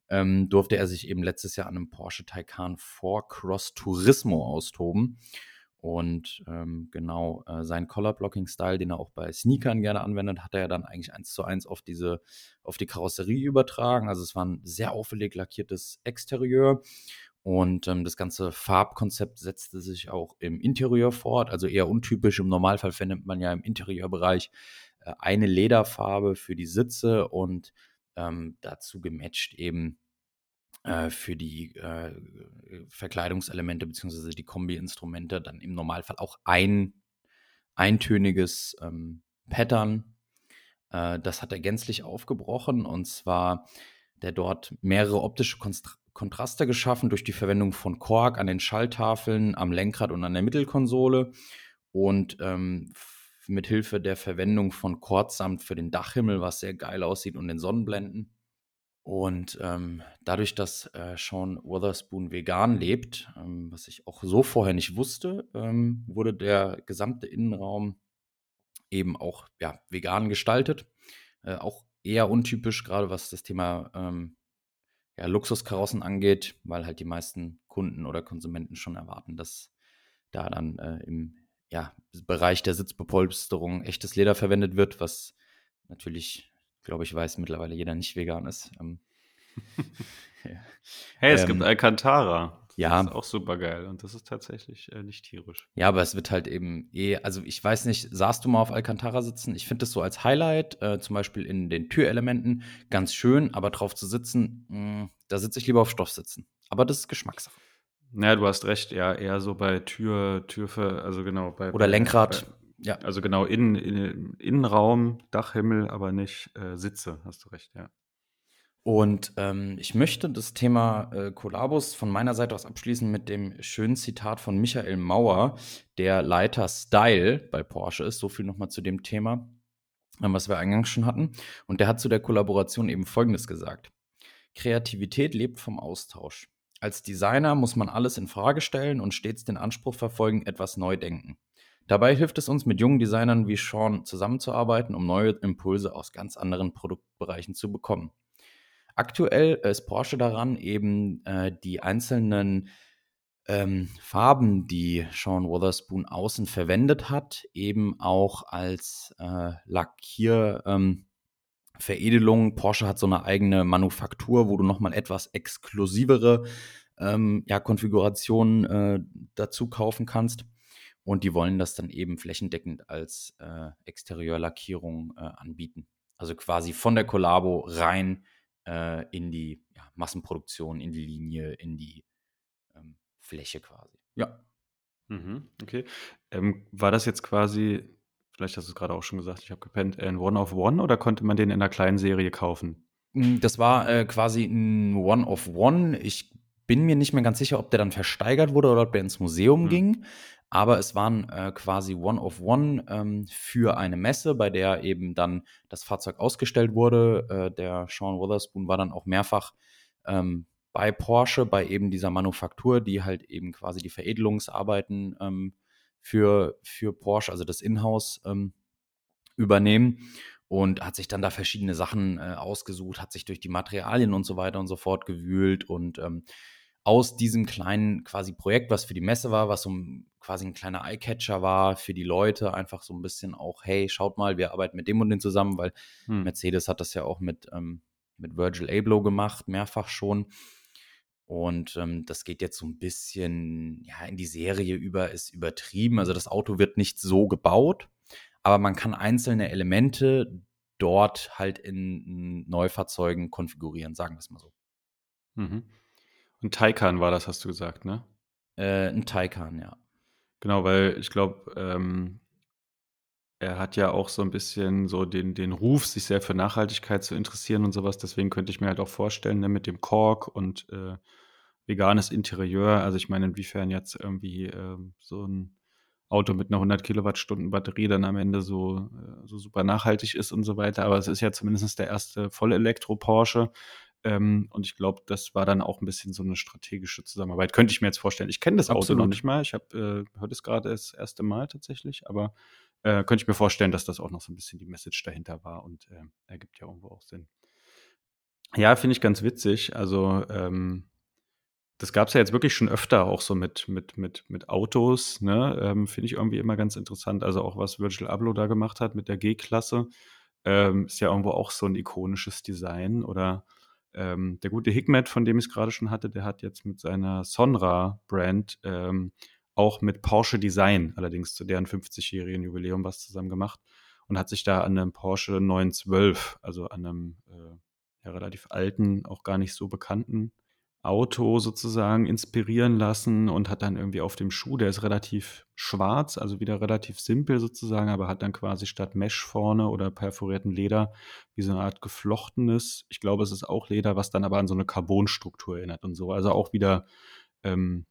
B: ähm, durfte er sich eben letztes Jahr an einem Porsche Taycan 4 Cross Turismo austoben. Und ähm, genau, äh, sein Color-Blocking-Style, den er auch bei Sneakern gerne anwendet, hat er ja dann eigentlich eins zu eins auf diese, auf die Karosserie übertragen. Also es war ein sehr auffällig lackiertes Exterieur. Und ähm, das ganze Farbkonzept setzte sich auch im Interieur fort, also eher untypisch. Im Normalfall findet man ja im Interieurbereich äh, eine Lederfarbe für die Sitze und ähm, dazu gematcht eben äh, für die äh, Verkleidungselemente bzw. die Kombi-Instrumente dann im Normalfall auch ein eintöniges ähm, Pattern. Äh, das hat er gänzlich aufgebrochen und zwar der dort mehrere optische Konst Kontraste geschaffen durch die Verwendung von Kork an den Schalltafeln, am Lenkrad und an der Mittelkonsole und ähm, mit Hilfe der Verwendung von Quarzsamt für den Dachhimmel, was sehr geil aussieht und den Sonnenblenden. Und ähm, dadurch, dass äh, Sean Witherspoon vegan lebt, ähm, was ich auch so vorher nicht wusste, ähm, wurde der gesamte Innenraum eben auch ja, vegan gestaltet. Äh, auch eher untypisch, gerade was das Thema ähm, ja, Luxuskarossen angeht, weil halt die meisten Kunden oder Konsumenten schon erwarten, dass da dann äh, im ja, Bereich der Sitzbepolsterung echtes Leder verwendet wird, was natürlich, glaube ich, weiß mittlerweile jeder nicht vegan ist. Ähm,
A: hey, es ähm, gibt Alcantara.
B: Das ja.
A: ist auch super geil und das ist tatsächlich äh, nicht tierisch.
B: Ja, aber es wird halt eben eh, also ich weiß nicht, saßt du mal auf Alcantara sitzen? Ich finde das so als Highlight, äh, zum Beispiel in den Türelementen, ganz schön, aber drauf zu sitzen, mh, mm, da sitze ich lieber auf Stoff sitzen. Aber das ist Geschmackssache.
A: Naja, du hast recht, ja, eher so bei Tür, Türfe, also genau bei.
B: Oder Lenkrad. Bei,
A: ja. Also genau, in, in, Innenraum, Dachhimmel, aber nicht äh, Sitze, hast du recht, ja.
B: Und ähm, ich möchte das Thema äh, Kollabos von meiner Seite aus abschließen mit dem schönen Zitat von Michael Mauer, der Leiter Style bei Porsche ist. So viel nochmal zu dem Thema, ähm, was wir eingangs schon hatten. Und der hat zu der Kollaboration eben Folgendes gesagt. Kreativität lebt vom Austausch. Als Designer muss man alles in Frage stellen und stets den Anspruch verfolgen, etwas neu denken. Dabei hilft es uns, mit jungen Designern wie Sean zusammenzuarbeiten, um neue Impulse aus ganz anderen Produktbereichen zu bekommen. Aktuell ist Porsche daran, eben äh, die einzelnen ähm, Farben, die Sean Wotherspoon außen verwendet hat, eben auch als äh, Lackier ähm, Veredelung. Porsche hat so eine eigene Manufaktur, wo du nochmal etwas exklusivere ähm, ja, Konfigurationen äh, dazu kaufen kannst. Und die wollen das dann eben flächendeckend als äh, Exterieurlackierung äh, anbieten. Also quasi von der Collabo rein äh, in die ja, Massenproduktion, in die Linie, in die ähm, Fläche quasi.
A: Ja. Mhm, okay. Ähm, war das jetzt quasi Vielleicht hast du es gerade auch schon gesagt, ich habe gepennt, ein One of One oder konnte man den in einer kleinen Serie kaufen?
B: Hm, das war äh, quasi ein One of One. Ich bin mir nicht mehr ganz sicher, ob der dann versteigert wurde oder ob der ins Museum hm. ging. Aber es waren äh, quasi One of One ähm, für eine Messe, bei der eben dann das Fahrzeug ausgestellt wurde. Äh, der Sean Witherspoon war dann auch mehrfach ähm, bei Porsche, bei eben dieser Manufaktur, die halt eben quasi die Veredelungsarbeiten ähm, für, für Porsche, also das Inhouse, ähm, übernehmen und hat sich dann da verschiedene Sachen äh, ausgesucht, hat sich durch die Materialien und so weiter und so fort gewühlt und ähm, aus diesem kleinen quasi Projekt, was für die Messe war, was so ein, quasi ein kleiner Eyecatcher war für die Leute, einfach so ein bisschen auch, hey, schaut mal, wir arbeiten mit dem und dem zusammen, weil hm. Mercedes hat das ja auch mit, ähm, mit Virgil Abloh gemacht, mehrfach schon. Und ähm, das geht jetzt so ein bisschen ja, in die Serie über, ist übertrieben. Also das Auto wird nicht so gebaut, aber man kann einzelne Elemente dort halt in Neufahrzeugen konfigurieren, sagen wir es mal so.
A: Mhm. Und Taycan war das, hast du gesagt, ne?
B: Äh, ein Taycan, ja.
A: Genau, weil ich glaube, ähm, er hat ja auch so ein bisschen so den den Ruf, sich sehr für Nachhaltigkeit zu interessieren und sowas. Deswegen könnte ich mir halt auch vorstellen, ne, mit dem Kork und, äh, veganes Interieur. Also, ich meine, inwiefern jetzt irgendwie, ähm, so ein Auto mit einer 100 Kilowattstunden Batterie dann am Ende so äh, so super nachhaltig ist und so weiter. Aber es ist ja zumindest der erste Vollelektro-Porsche. Ähm, und ich glaube, das war dann auch ein bisschen so eine strategische Zusammenarbeit. Könnte ich mir jetzt vorstellen. Ich kenne das Auto noch nicht mal. Ich habe äh, höre das gerade das erste Mal tatsächlich, aber, äh, könnte ich mir vorstellen, dass das auch noch so ein bisschen die Message dahinter war und, äh, ergibt ja irgendwo auch Sinn. Ja, finde ich ganz witzig. Also, ähm das gab es ja jetzt wirklich schon öfter auch so mit mit mit mit Autos, ne? Ähm, finde ich irgendwie immer ganz interessant. Also, auch was Virgil Abloh da gemacht hat mit der G-Klasse, ähm, ist ja irgendwo auch so ein ikonisches Design oder, ähm, der gute Hikmet, von dem ich es gerade schon hatte, der hat jetzt mit seiner Sonra-Brand, ähm, auch mit Porsche Design, allerdings zu deren 50-jährigen Jubiläum was zusammen gemacht und hat sich da an einem Porsche 912, also an einem äh, ja relativ alten, auch gar nicht so bekannten Auto sozusagen inspirieren lassen und hat dann irgendwie auf dem Schuh, der ist relativ schwarz, also wieder relativ simpel sozusagen, aber hat dann quasi statt Mesh vorne oder perforierten Leder wie so eine Art geflochtenes, ich glaube, es ist auch Leder, was dann aber an so eine Carbonstruktur erinnert und so. Also auch wieder, ähm,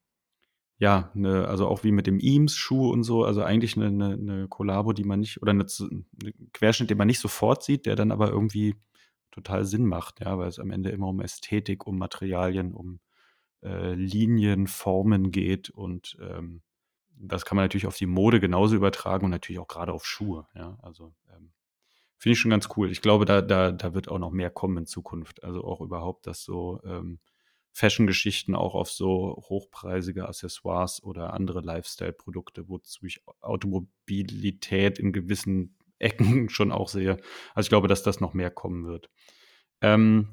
A: ja, ne, also auch wie mit dem Eames-Schuh und so, also eigentlich eine, eine, eine Kollabo, die man nicht, oder eine, eine Querschnitt, den man nicht sofort sieht, der dann aber irgendwie total Sinn macht, ja, weil es am Ende immer um Ästhetik, um Materialien, um äh, Linien, Formen geht. Und ähm, das kann man natürlich auf die Mode genauso übertragen und natürlich auch gerade auf Schuhe, ja, also ähm, finde ich schon ganz cool. Ich glaube, da, da, da wird auch noch mehr kommen in Zukunft, also auch überhaupt, dass so ähm, Fashion-Geschichten auch auf so hochpreisige Accessoires oder andere Lifestyle-Produkte, wozu ich Automobilität in gewissen Ecken schon auch sehe. Also ich glaube, dass das noch mehr kommen wird. Ähm,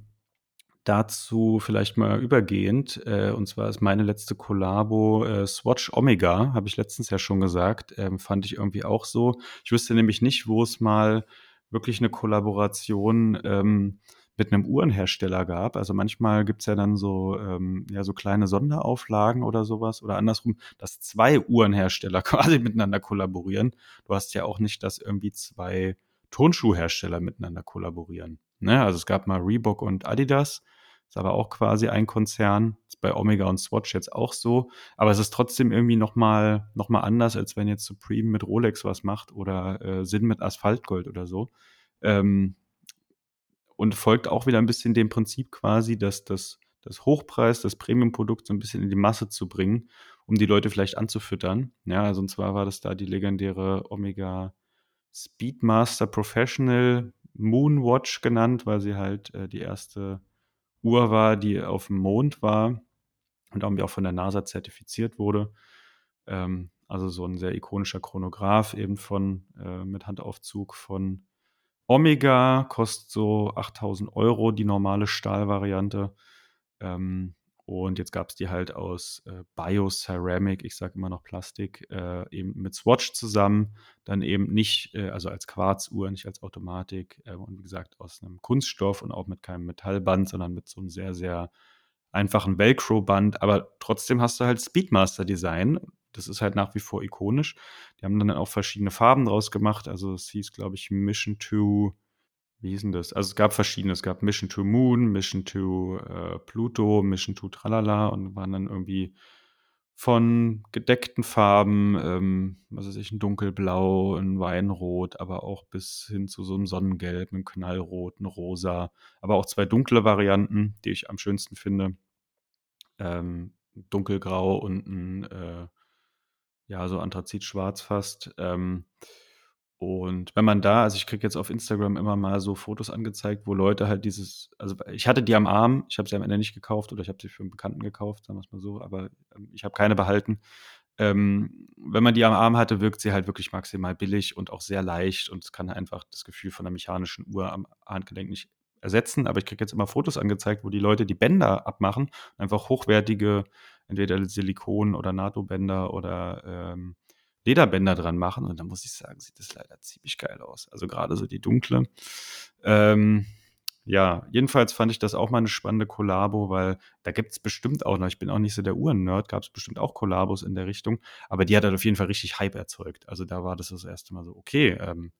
A: dazu vielleicht mal übergehend, äh, und zwar ist meine letzte Kollabo äh, Swatch Omega, habe ich letztens ja schon gesagt, ähm, fand ich irgendwie auch so. Ich wüsste nämlich nicht, wo es mal wirklich eine Kollaboration ähm, mit einem Uhrenhersteller gab. Also manchmal gibt's ja dann so, ähm, ja, so kleine Sonderauflagen oder sowas oder andersrum, dass zwei Uhrenhersteller quasi miteinander kollaborieren. Du hast ja auch nicht, dass irgendwie zwei Turnschuhhersteller miteinander kollaborieren. Ne? Also es gab mal Reebok und Adidas, ist aber auch quasi ein Konzern. Ist bei Omega und Swatch jetzt auch so. Aber es ist trotzdem irgendwie nochmal noch mal anders, als wenn jetzt Supreme mit Rolex was macht oder äh, Sinn mit Asphaltgold oder so. Ähm, und folgt auch wieder ein bisschen dem Prinzip quasi, dass das, das Hochpreis, das Premium-Produkt so ein bisschen in die Masse zu bringen, um die Leute vielleicht anzufüttern. Ja, also und zwar war das da die legendäre Omega Speedmaster Professional Moonwatch genannt, weil sie halt äh, die erste Uhr war, die auf dem Mond war und irgendwie auch von der NASA zertifiziert wurde. Ähm, also so ein sehr ikonischer Chronograph eben von äh, mit Handaufzug von Omega kostet so 8000 Euro, die normale Stahlvariante. Ähm, und jetzt gab es die halt aus äh, Bioceramic, ich sage immer noch Plastik, äh, eben mit Swatch zusammen. Dann eben nicht, äh, also als Quarzuhr, nicht als Automatik. Äh, und wie gesagt, aus einem Kunststoff und auch mit keinem Metallband, sondern mit so einem sehr, sehr einfachen Velcro-Band. Aber trotzdem hast du halt Speedmaster-Design das ist halt nach wie vor ikonisch. Die haben dann auch verschiedene Farben draus gemacht. Also es hieß, glaube ich, Mission to, wie hieß denn das? Also es gab verschiedene. Es gab Mission to Moon, Mission to äh, Pluto, Mission to Tralala und waren dann irgendwie von gedeckten Farben, ähm, was weiß ich, ein dunkelblau, ein Weinrot, aber auch bis hin zu so einem Sonnengelb, einem Knallrot, ein Rosa, aber auch zwei dunkle Varianten, die ich am schönsten finde. Ähm, dunkelgrau und ein äh, ja, so anthrazitschwarz fast. Ähm, und wenn man da, also ich kriege jetzt auf Instagram immer mal so Fotos angezeigt, wo Leute halt dieses, also ich hatte die am Arm, ich habe sie am Ende nicht gekauft oder ich habe sie für einen Bekannten gekauft, sagen wir es mal so, aber ähm, ich habe keine behalten. Ähm, wenn man die am Arm hatte, wirkt sie halt wirklich maximal billig und auch sehr leicht und es kann einfach das Gefühl von einer mechanischen Uhr am Handgelenk nicht ersetzen. Aber ich kriege jetzt immer Fotos angezeigt, wo die Leute die Bänder abmachen, einfach hochwertige entweder Silikon- oder NATO-Bänder oder ähm, Lederbänder dran machen. Und da muss ich sagen, sieht das leider ziemlich geil aus. Also gerade so die dunkle. Ähm, ja, jedenfalls fand ich das auch mal eine spannende Kollabo, weil da gibt es bestimmt auch noch, ich bin auch nicht so der Uhren-Nerd, gab es bestimmt auch Kollabos in der Richtung, aber die hat halt auf jeden Fall richtig Hype erzeugt. Also da war das das erste Mal so, okay, ähm,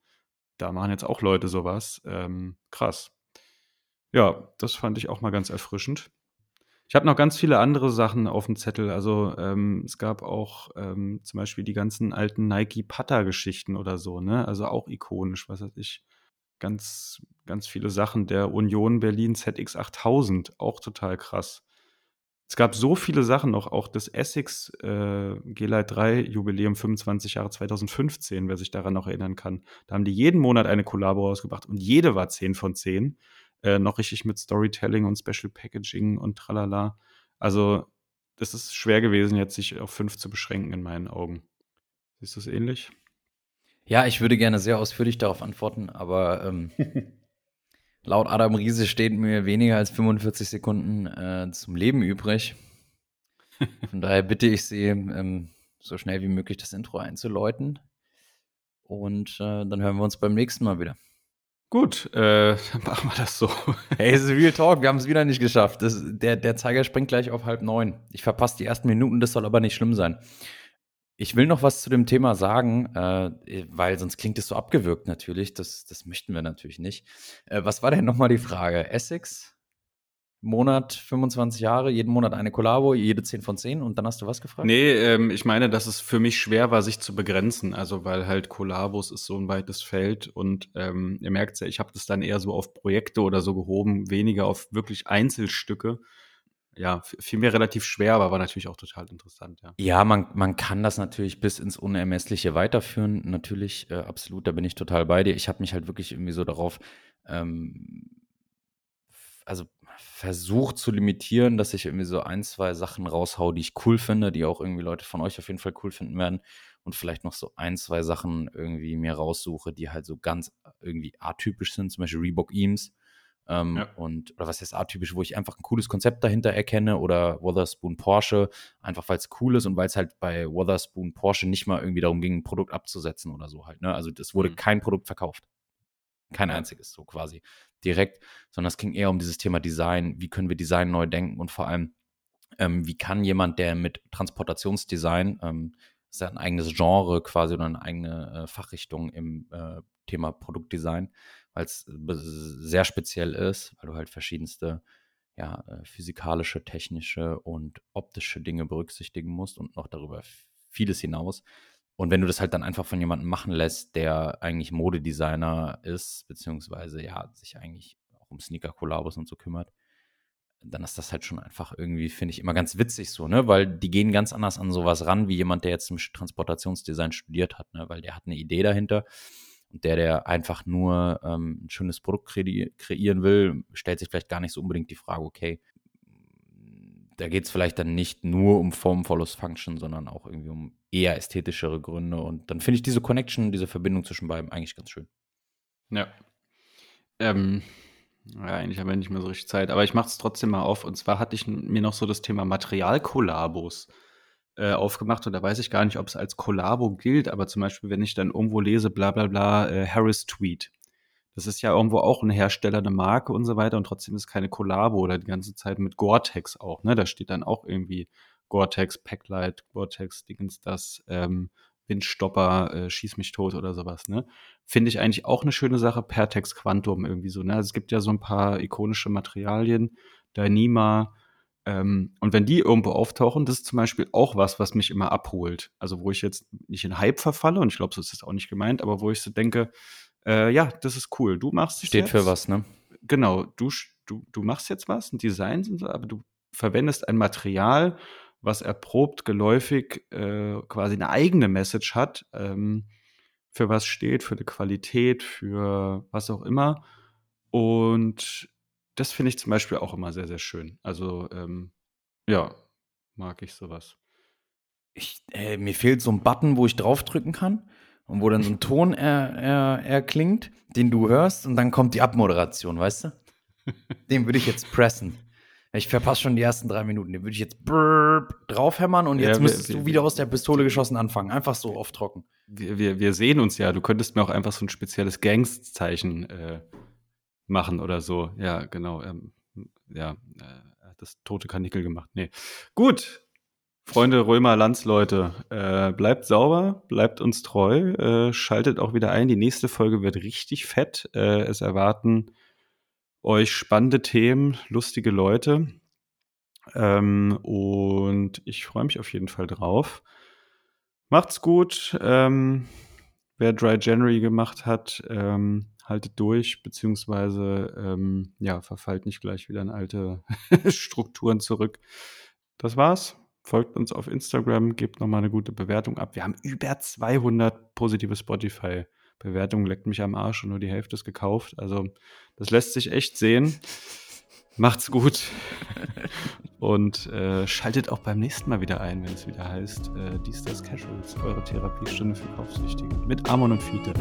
A: da machen jetzt auch Leute sowas. Ähm, krass. Ja, das fand ich auch mal ganz erfrischend. Ich habe noch ganz viele andere Sachen auf dem Zettel. Also ähm, es gab auch ähm, zum Beispiel die ganzen alten Nike-Putter-Geschichten oder so, ne? Also auch ikonisch, was weiß ich. Ganz, ganz viele Sachen. Der Union Berlin ZX8000, auch total krass. Es gab so viele Sachen noch, auch das Essex äh, G-Lite 3 Jubiläum 25 Jahre 2015, wer sich daran noch erinnern kann. Da haben die jeden Monat eine Kollabo rausgebracht und jede war 10 von 10 äh, noch richtig mit Storytelling und Special Packaging und tralala. Also, das ist schwer gewesen, jetzt sich auf fünf zu beschränken, in meinen Augen. Siehst du es ähnlich?
B: Ja, ich würde gerne sehr ausführlich darauf antworten, aber ähm, laut Adam Riese stehen mir weniger als 45 Sekunden äh, zum Leben übrig. Von daher bitte ich Sie, ähm, so schnell wie möglich das Intro einzuläuten. Und äh, dann hören wir uns beim nächsten Mal wieder.
A: Gut, äh, dann machen wir das so.
B: Hey, es ist Real Talk, wir haben es wieder nicht geschafft. Das, der, der Zeiger springt gleich auf halb neun. Ich verpasse die ersten Minuten, das soll aber nicht schlimm sein. Ich will noch was zu dem Thema sagen, äh, weil sonst klingt es so abgewürgt natürlich. Das, das möchten wir natürlich nicht. Äh, was war denn nochmal die Frage? Essex? Monat 25 Jahre, jeden Monat eine Kollabo, jede 10 von 10 und dann hast du was gefragt?
A: Nee, ähm, ich meine, dass es für mich schwer war, sich zu begrenzen. Also, weil halt Kollabos ist so ein weites Feld und ähm, ihr merkt ja, ich habe das dann eher so auf Projekte oder so gehoben, weniger auf wirklich Einzelstücke ja, fiel mir relativ schwer, aber war natürlich auch total interessant, ja.
B: Ja, man, man kann das natürlich bis ins Unermessliche weiterführen. Natürlich, äh, absolut, da bin ich total bei dir. Ich habe mich halt wirklich irgendwie so darauf, ähm, also versucht zu limitieren, dass ich irgendwie so ein, zwei Sachen raushau, die ich cool finde, die auch irgendwie Leute von euch auf jeden Fall cool finden werden. Und vielleicht noch so ein, zwei Sachen irgendwie mir raussuche, die halt so ganz irgendwie atypisch sind, zum Beispiel Reebok Eames ähm, ja. Und, oder was heißt atypisch, wo ich einfach ein cooles Konzept dahinter erkenne oder Wotherspoon Porsche, einfach weil es cool ist und weil es halt bei Wotherspoon Porsche nicht mal irgendwie darum ging, ein Produkt abzusetzen oder so halt. Ne? Also es wurde mhm. kein Produkt verkauft. Kein einziges, so quasi direkt, sondern es ging eher um dieses Thema Design. Wie können wir Design neu denken und vor allem, ähm, wie kann jemand, der mit Transportationsdesign, ähm, ist ja ein eigenes Genre quasi oder eine eigene äh, Fachrichtung im äh, Thema Produktdesign, weil es sehr speziell ist, weil du halt verschiedenste ja, äh, physikalische, technische und optische Dinge berücksichtigen musst und noch darüber vieles hinaus. Und wenn du das halt dann einfach von jemandem machen lässt, der eigentlich Modedesigner ist, beziehungsweise ja, sich eigentlich auch um Sneaker-Kollabos und so kümmert, dann ist das halt schon einfach irgendwie, finde ich, immer ganz witzig so, ne? Weil die gehen ganz anders an sowas ran, wie jemand, der jetzt im Transportationsdesign studiert hat, ne? Weil der hat eine Idee dahinter und der, der einfach nur ähm, ein schönes Produkt kre kreieren will, stellt sich vielleicht gar nicht so unbedingt die Frage, okay, da geht es vielleicht dann nicht nur um Form follows Function, sondern auch irgendwie um eher ästhetischere Gründe. Und dann finde ich diese Connection, diese Verbindung zwischen beiden eigentlich ganz schön.
A: Ja. Ähm, ja, eigentlich haben wir nicht mehr so richtig Zeit, aber ich mache es trotzdem mal auf. Und zwar hatte ich mir noch so das Thema Materialkollabos äh, aufgemacht und da weiß ich gar nicht, ob es als Kollabo gilt, aber zum Beispiel, wenn ich dann irgendwo lese, bla bla bla, äh, Harris Tweet. Das ist ja irgendwo auch ein Hersteller, eine Marke und so weiter und trotzdem ist keine Kollabo oder die ganze Zeit mit Gore-Tex auch, ne? Da steht dann auch irgendwie Gore-Tex, Packlight, Gore-Tex, Dingens das, ähm, Windstopper, äh, Schieß mich tot oder sowas, ne? Finde ich eigentlich auch eine schöne Sache, Pertex Quantum irgendwie so, ne? Also es gibt ja so ein paar ikonische Materialien, Dyneema, ähm, und wenn die irgendwo auftauchen, das ist zum Beispiel auch was, was mich immer abholt. Also wo ich jetzt nicht in Hype verfalle, und ich glaube, so ist das auch nicht gemeint, aber wo ich so denke, äh, ja, das ist cool. Du machst
B: es Steht jetzt. für was, ne?
A: Genau, du, du, du machst jetzt was, ein Design, so, aber du verwendest ein Material, was erprobt, geläufig äh, quasi eine eigene Message hat, ähm, für was steht, für eine Qualität, für was auch immer. Und das finde ich zum Beispiel auch immer sehr, sehr schön. Also, ähm, ja, mag ich sowas.
B: Ich, äh, mir fehlt so ein Button, wo ich draufdrücken kann und wo dann so ein Ton er, er, erklingt, den du hörst und dann kommt die Abmoderation, weißt du? Den würde ich jetzt pressen. Ich verpasse schon die ersten drei Minuten. Den würde ich jetzt draufhämmern und jetzt ja, müsstest wir, du wieder aus der Pistole geschossen anfangen. Einfach so auf trocken.
A: Wir, wir, wir sehen uns ja. Du könntest mir auch einfach so ein spezielles Gangszeichen äh, machen oder so. Ja, genau. Ähm, ja, äh, er das tote Kanickel gemacht. Nee. Gut. Freunde, Römer, Landsleute, äh, bleibt sauber, bleibt uns treu, äh, schaltet auch wieder ein. Die nächste Folge wird richtig fett. Äh, es erwarten euch spannende Themen, lustige Leute. Ähm, und ich freue mich auf jeden Fall drauf. Macht's gut. Ähm, wer Dry January gemacht hat, ähm, haltet durch, beziehungsweise ähm, ja, verfallt nicht gleich wieder in alte Strukturen zurück. Das war's. Folgt uns auf Instagram, gebt nochmal eine gute Bewertung ab. Wir haben über 200 positive Spotify-Bewertungen. Leckt mich am Arsch und nur die Hälfte ist gekauft. Also, das lässt sich echt sehen. Macht's gut. und äh, schaltet auch beim nächsten Mal wieder ein, wenn es wieder heißt, äh, dies, das Casuals, eure Therapiestunde für Kaufsüchtige. Mit Amon und Fiete.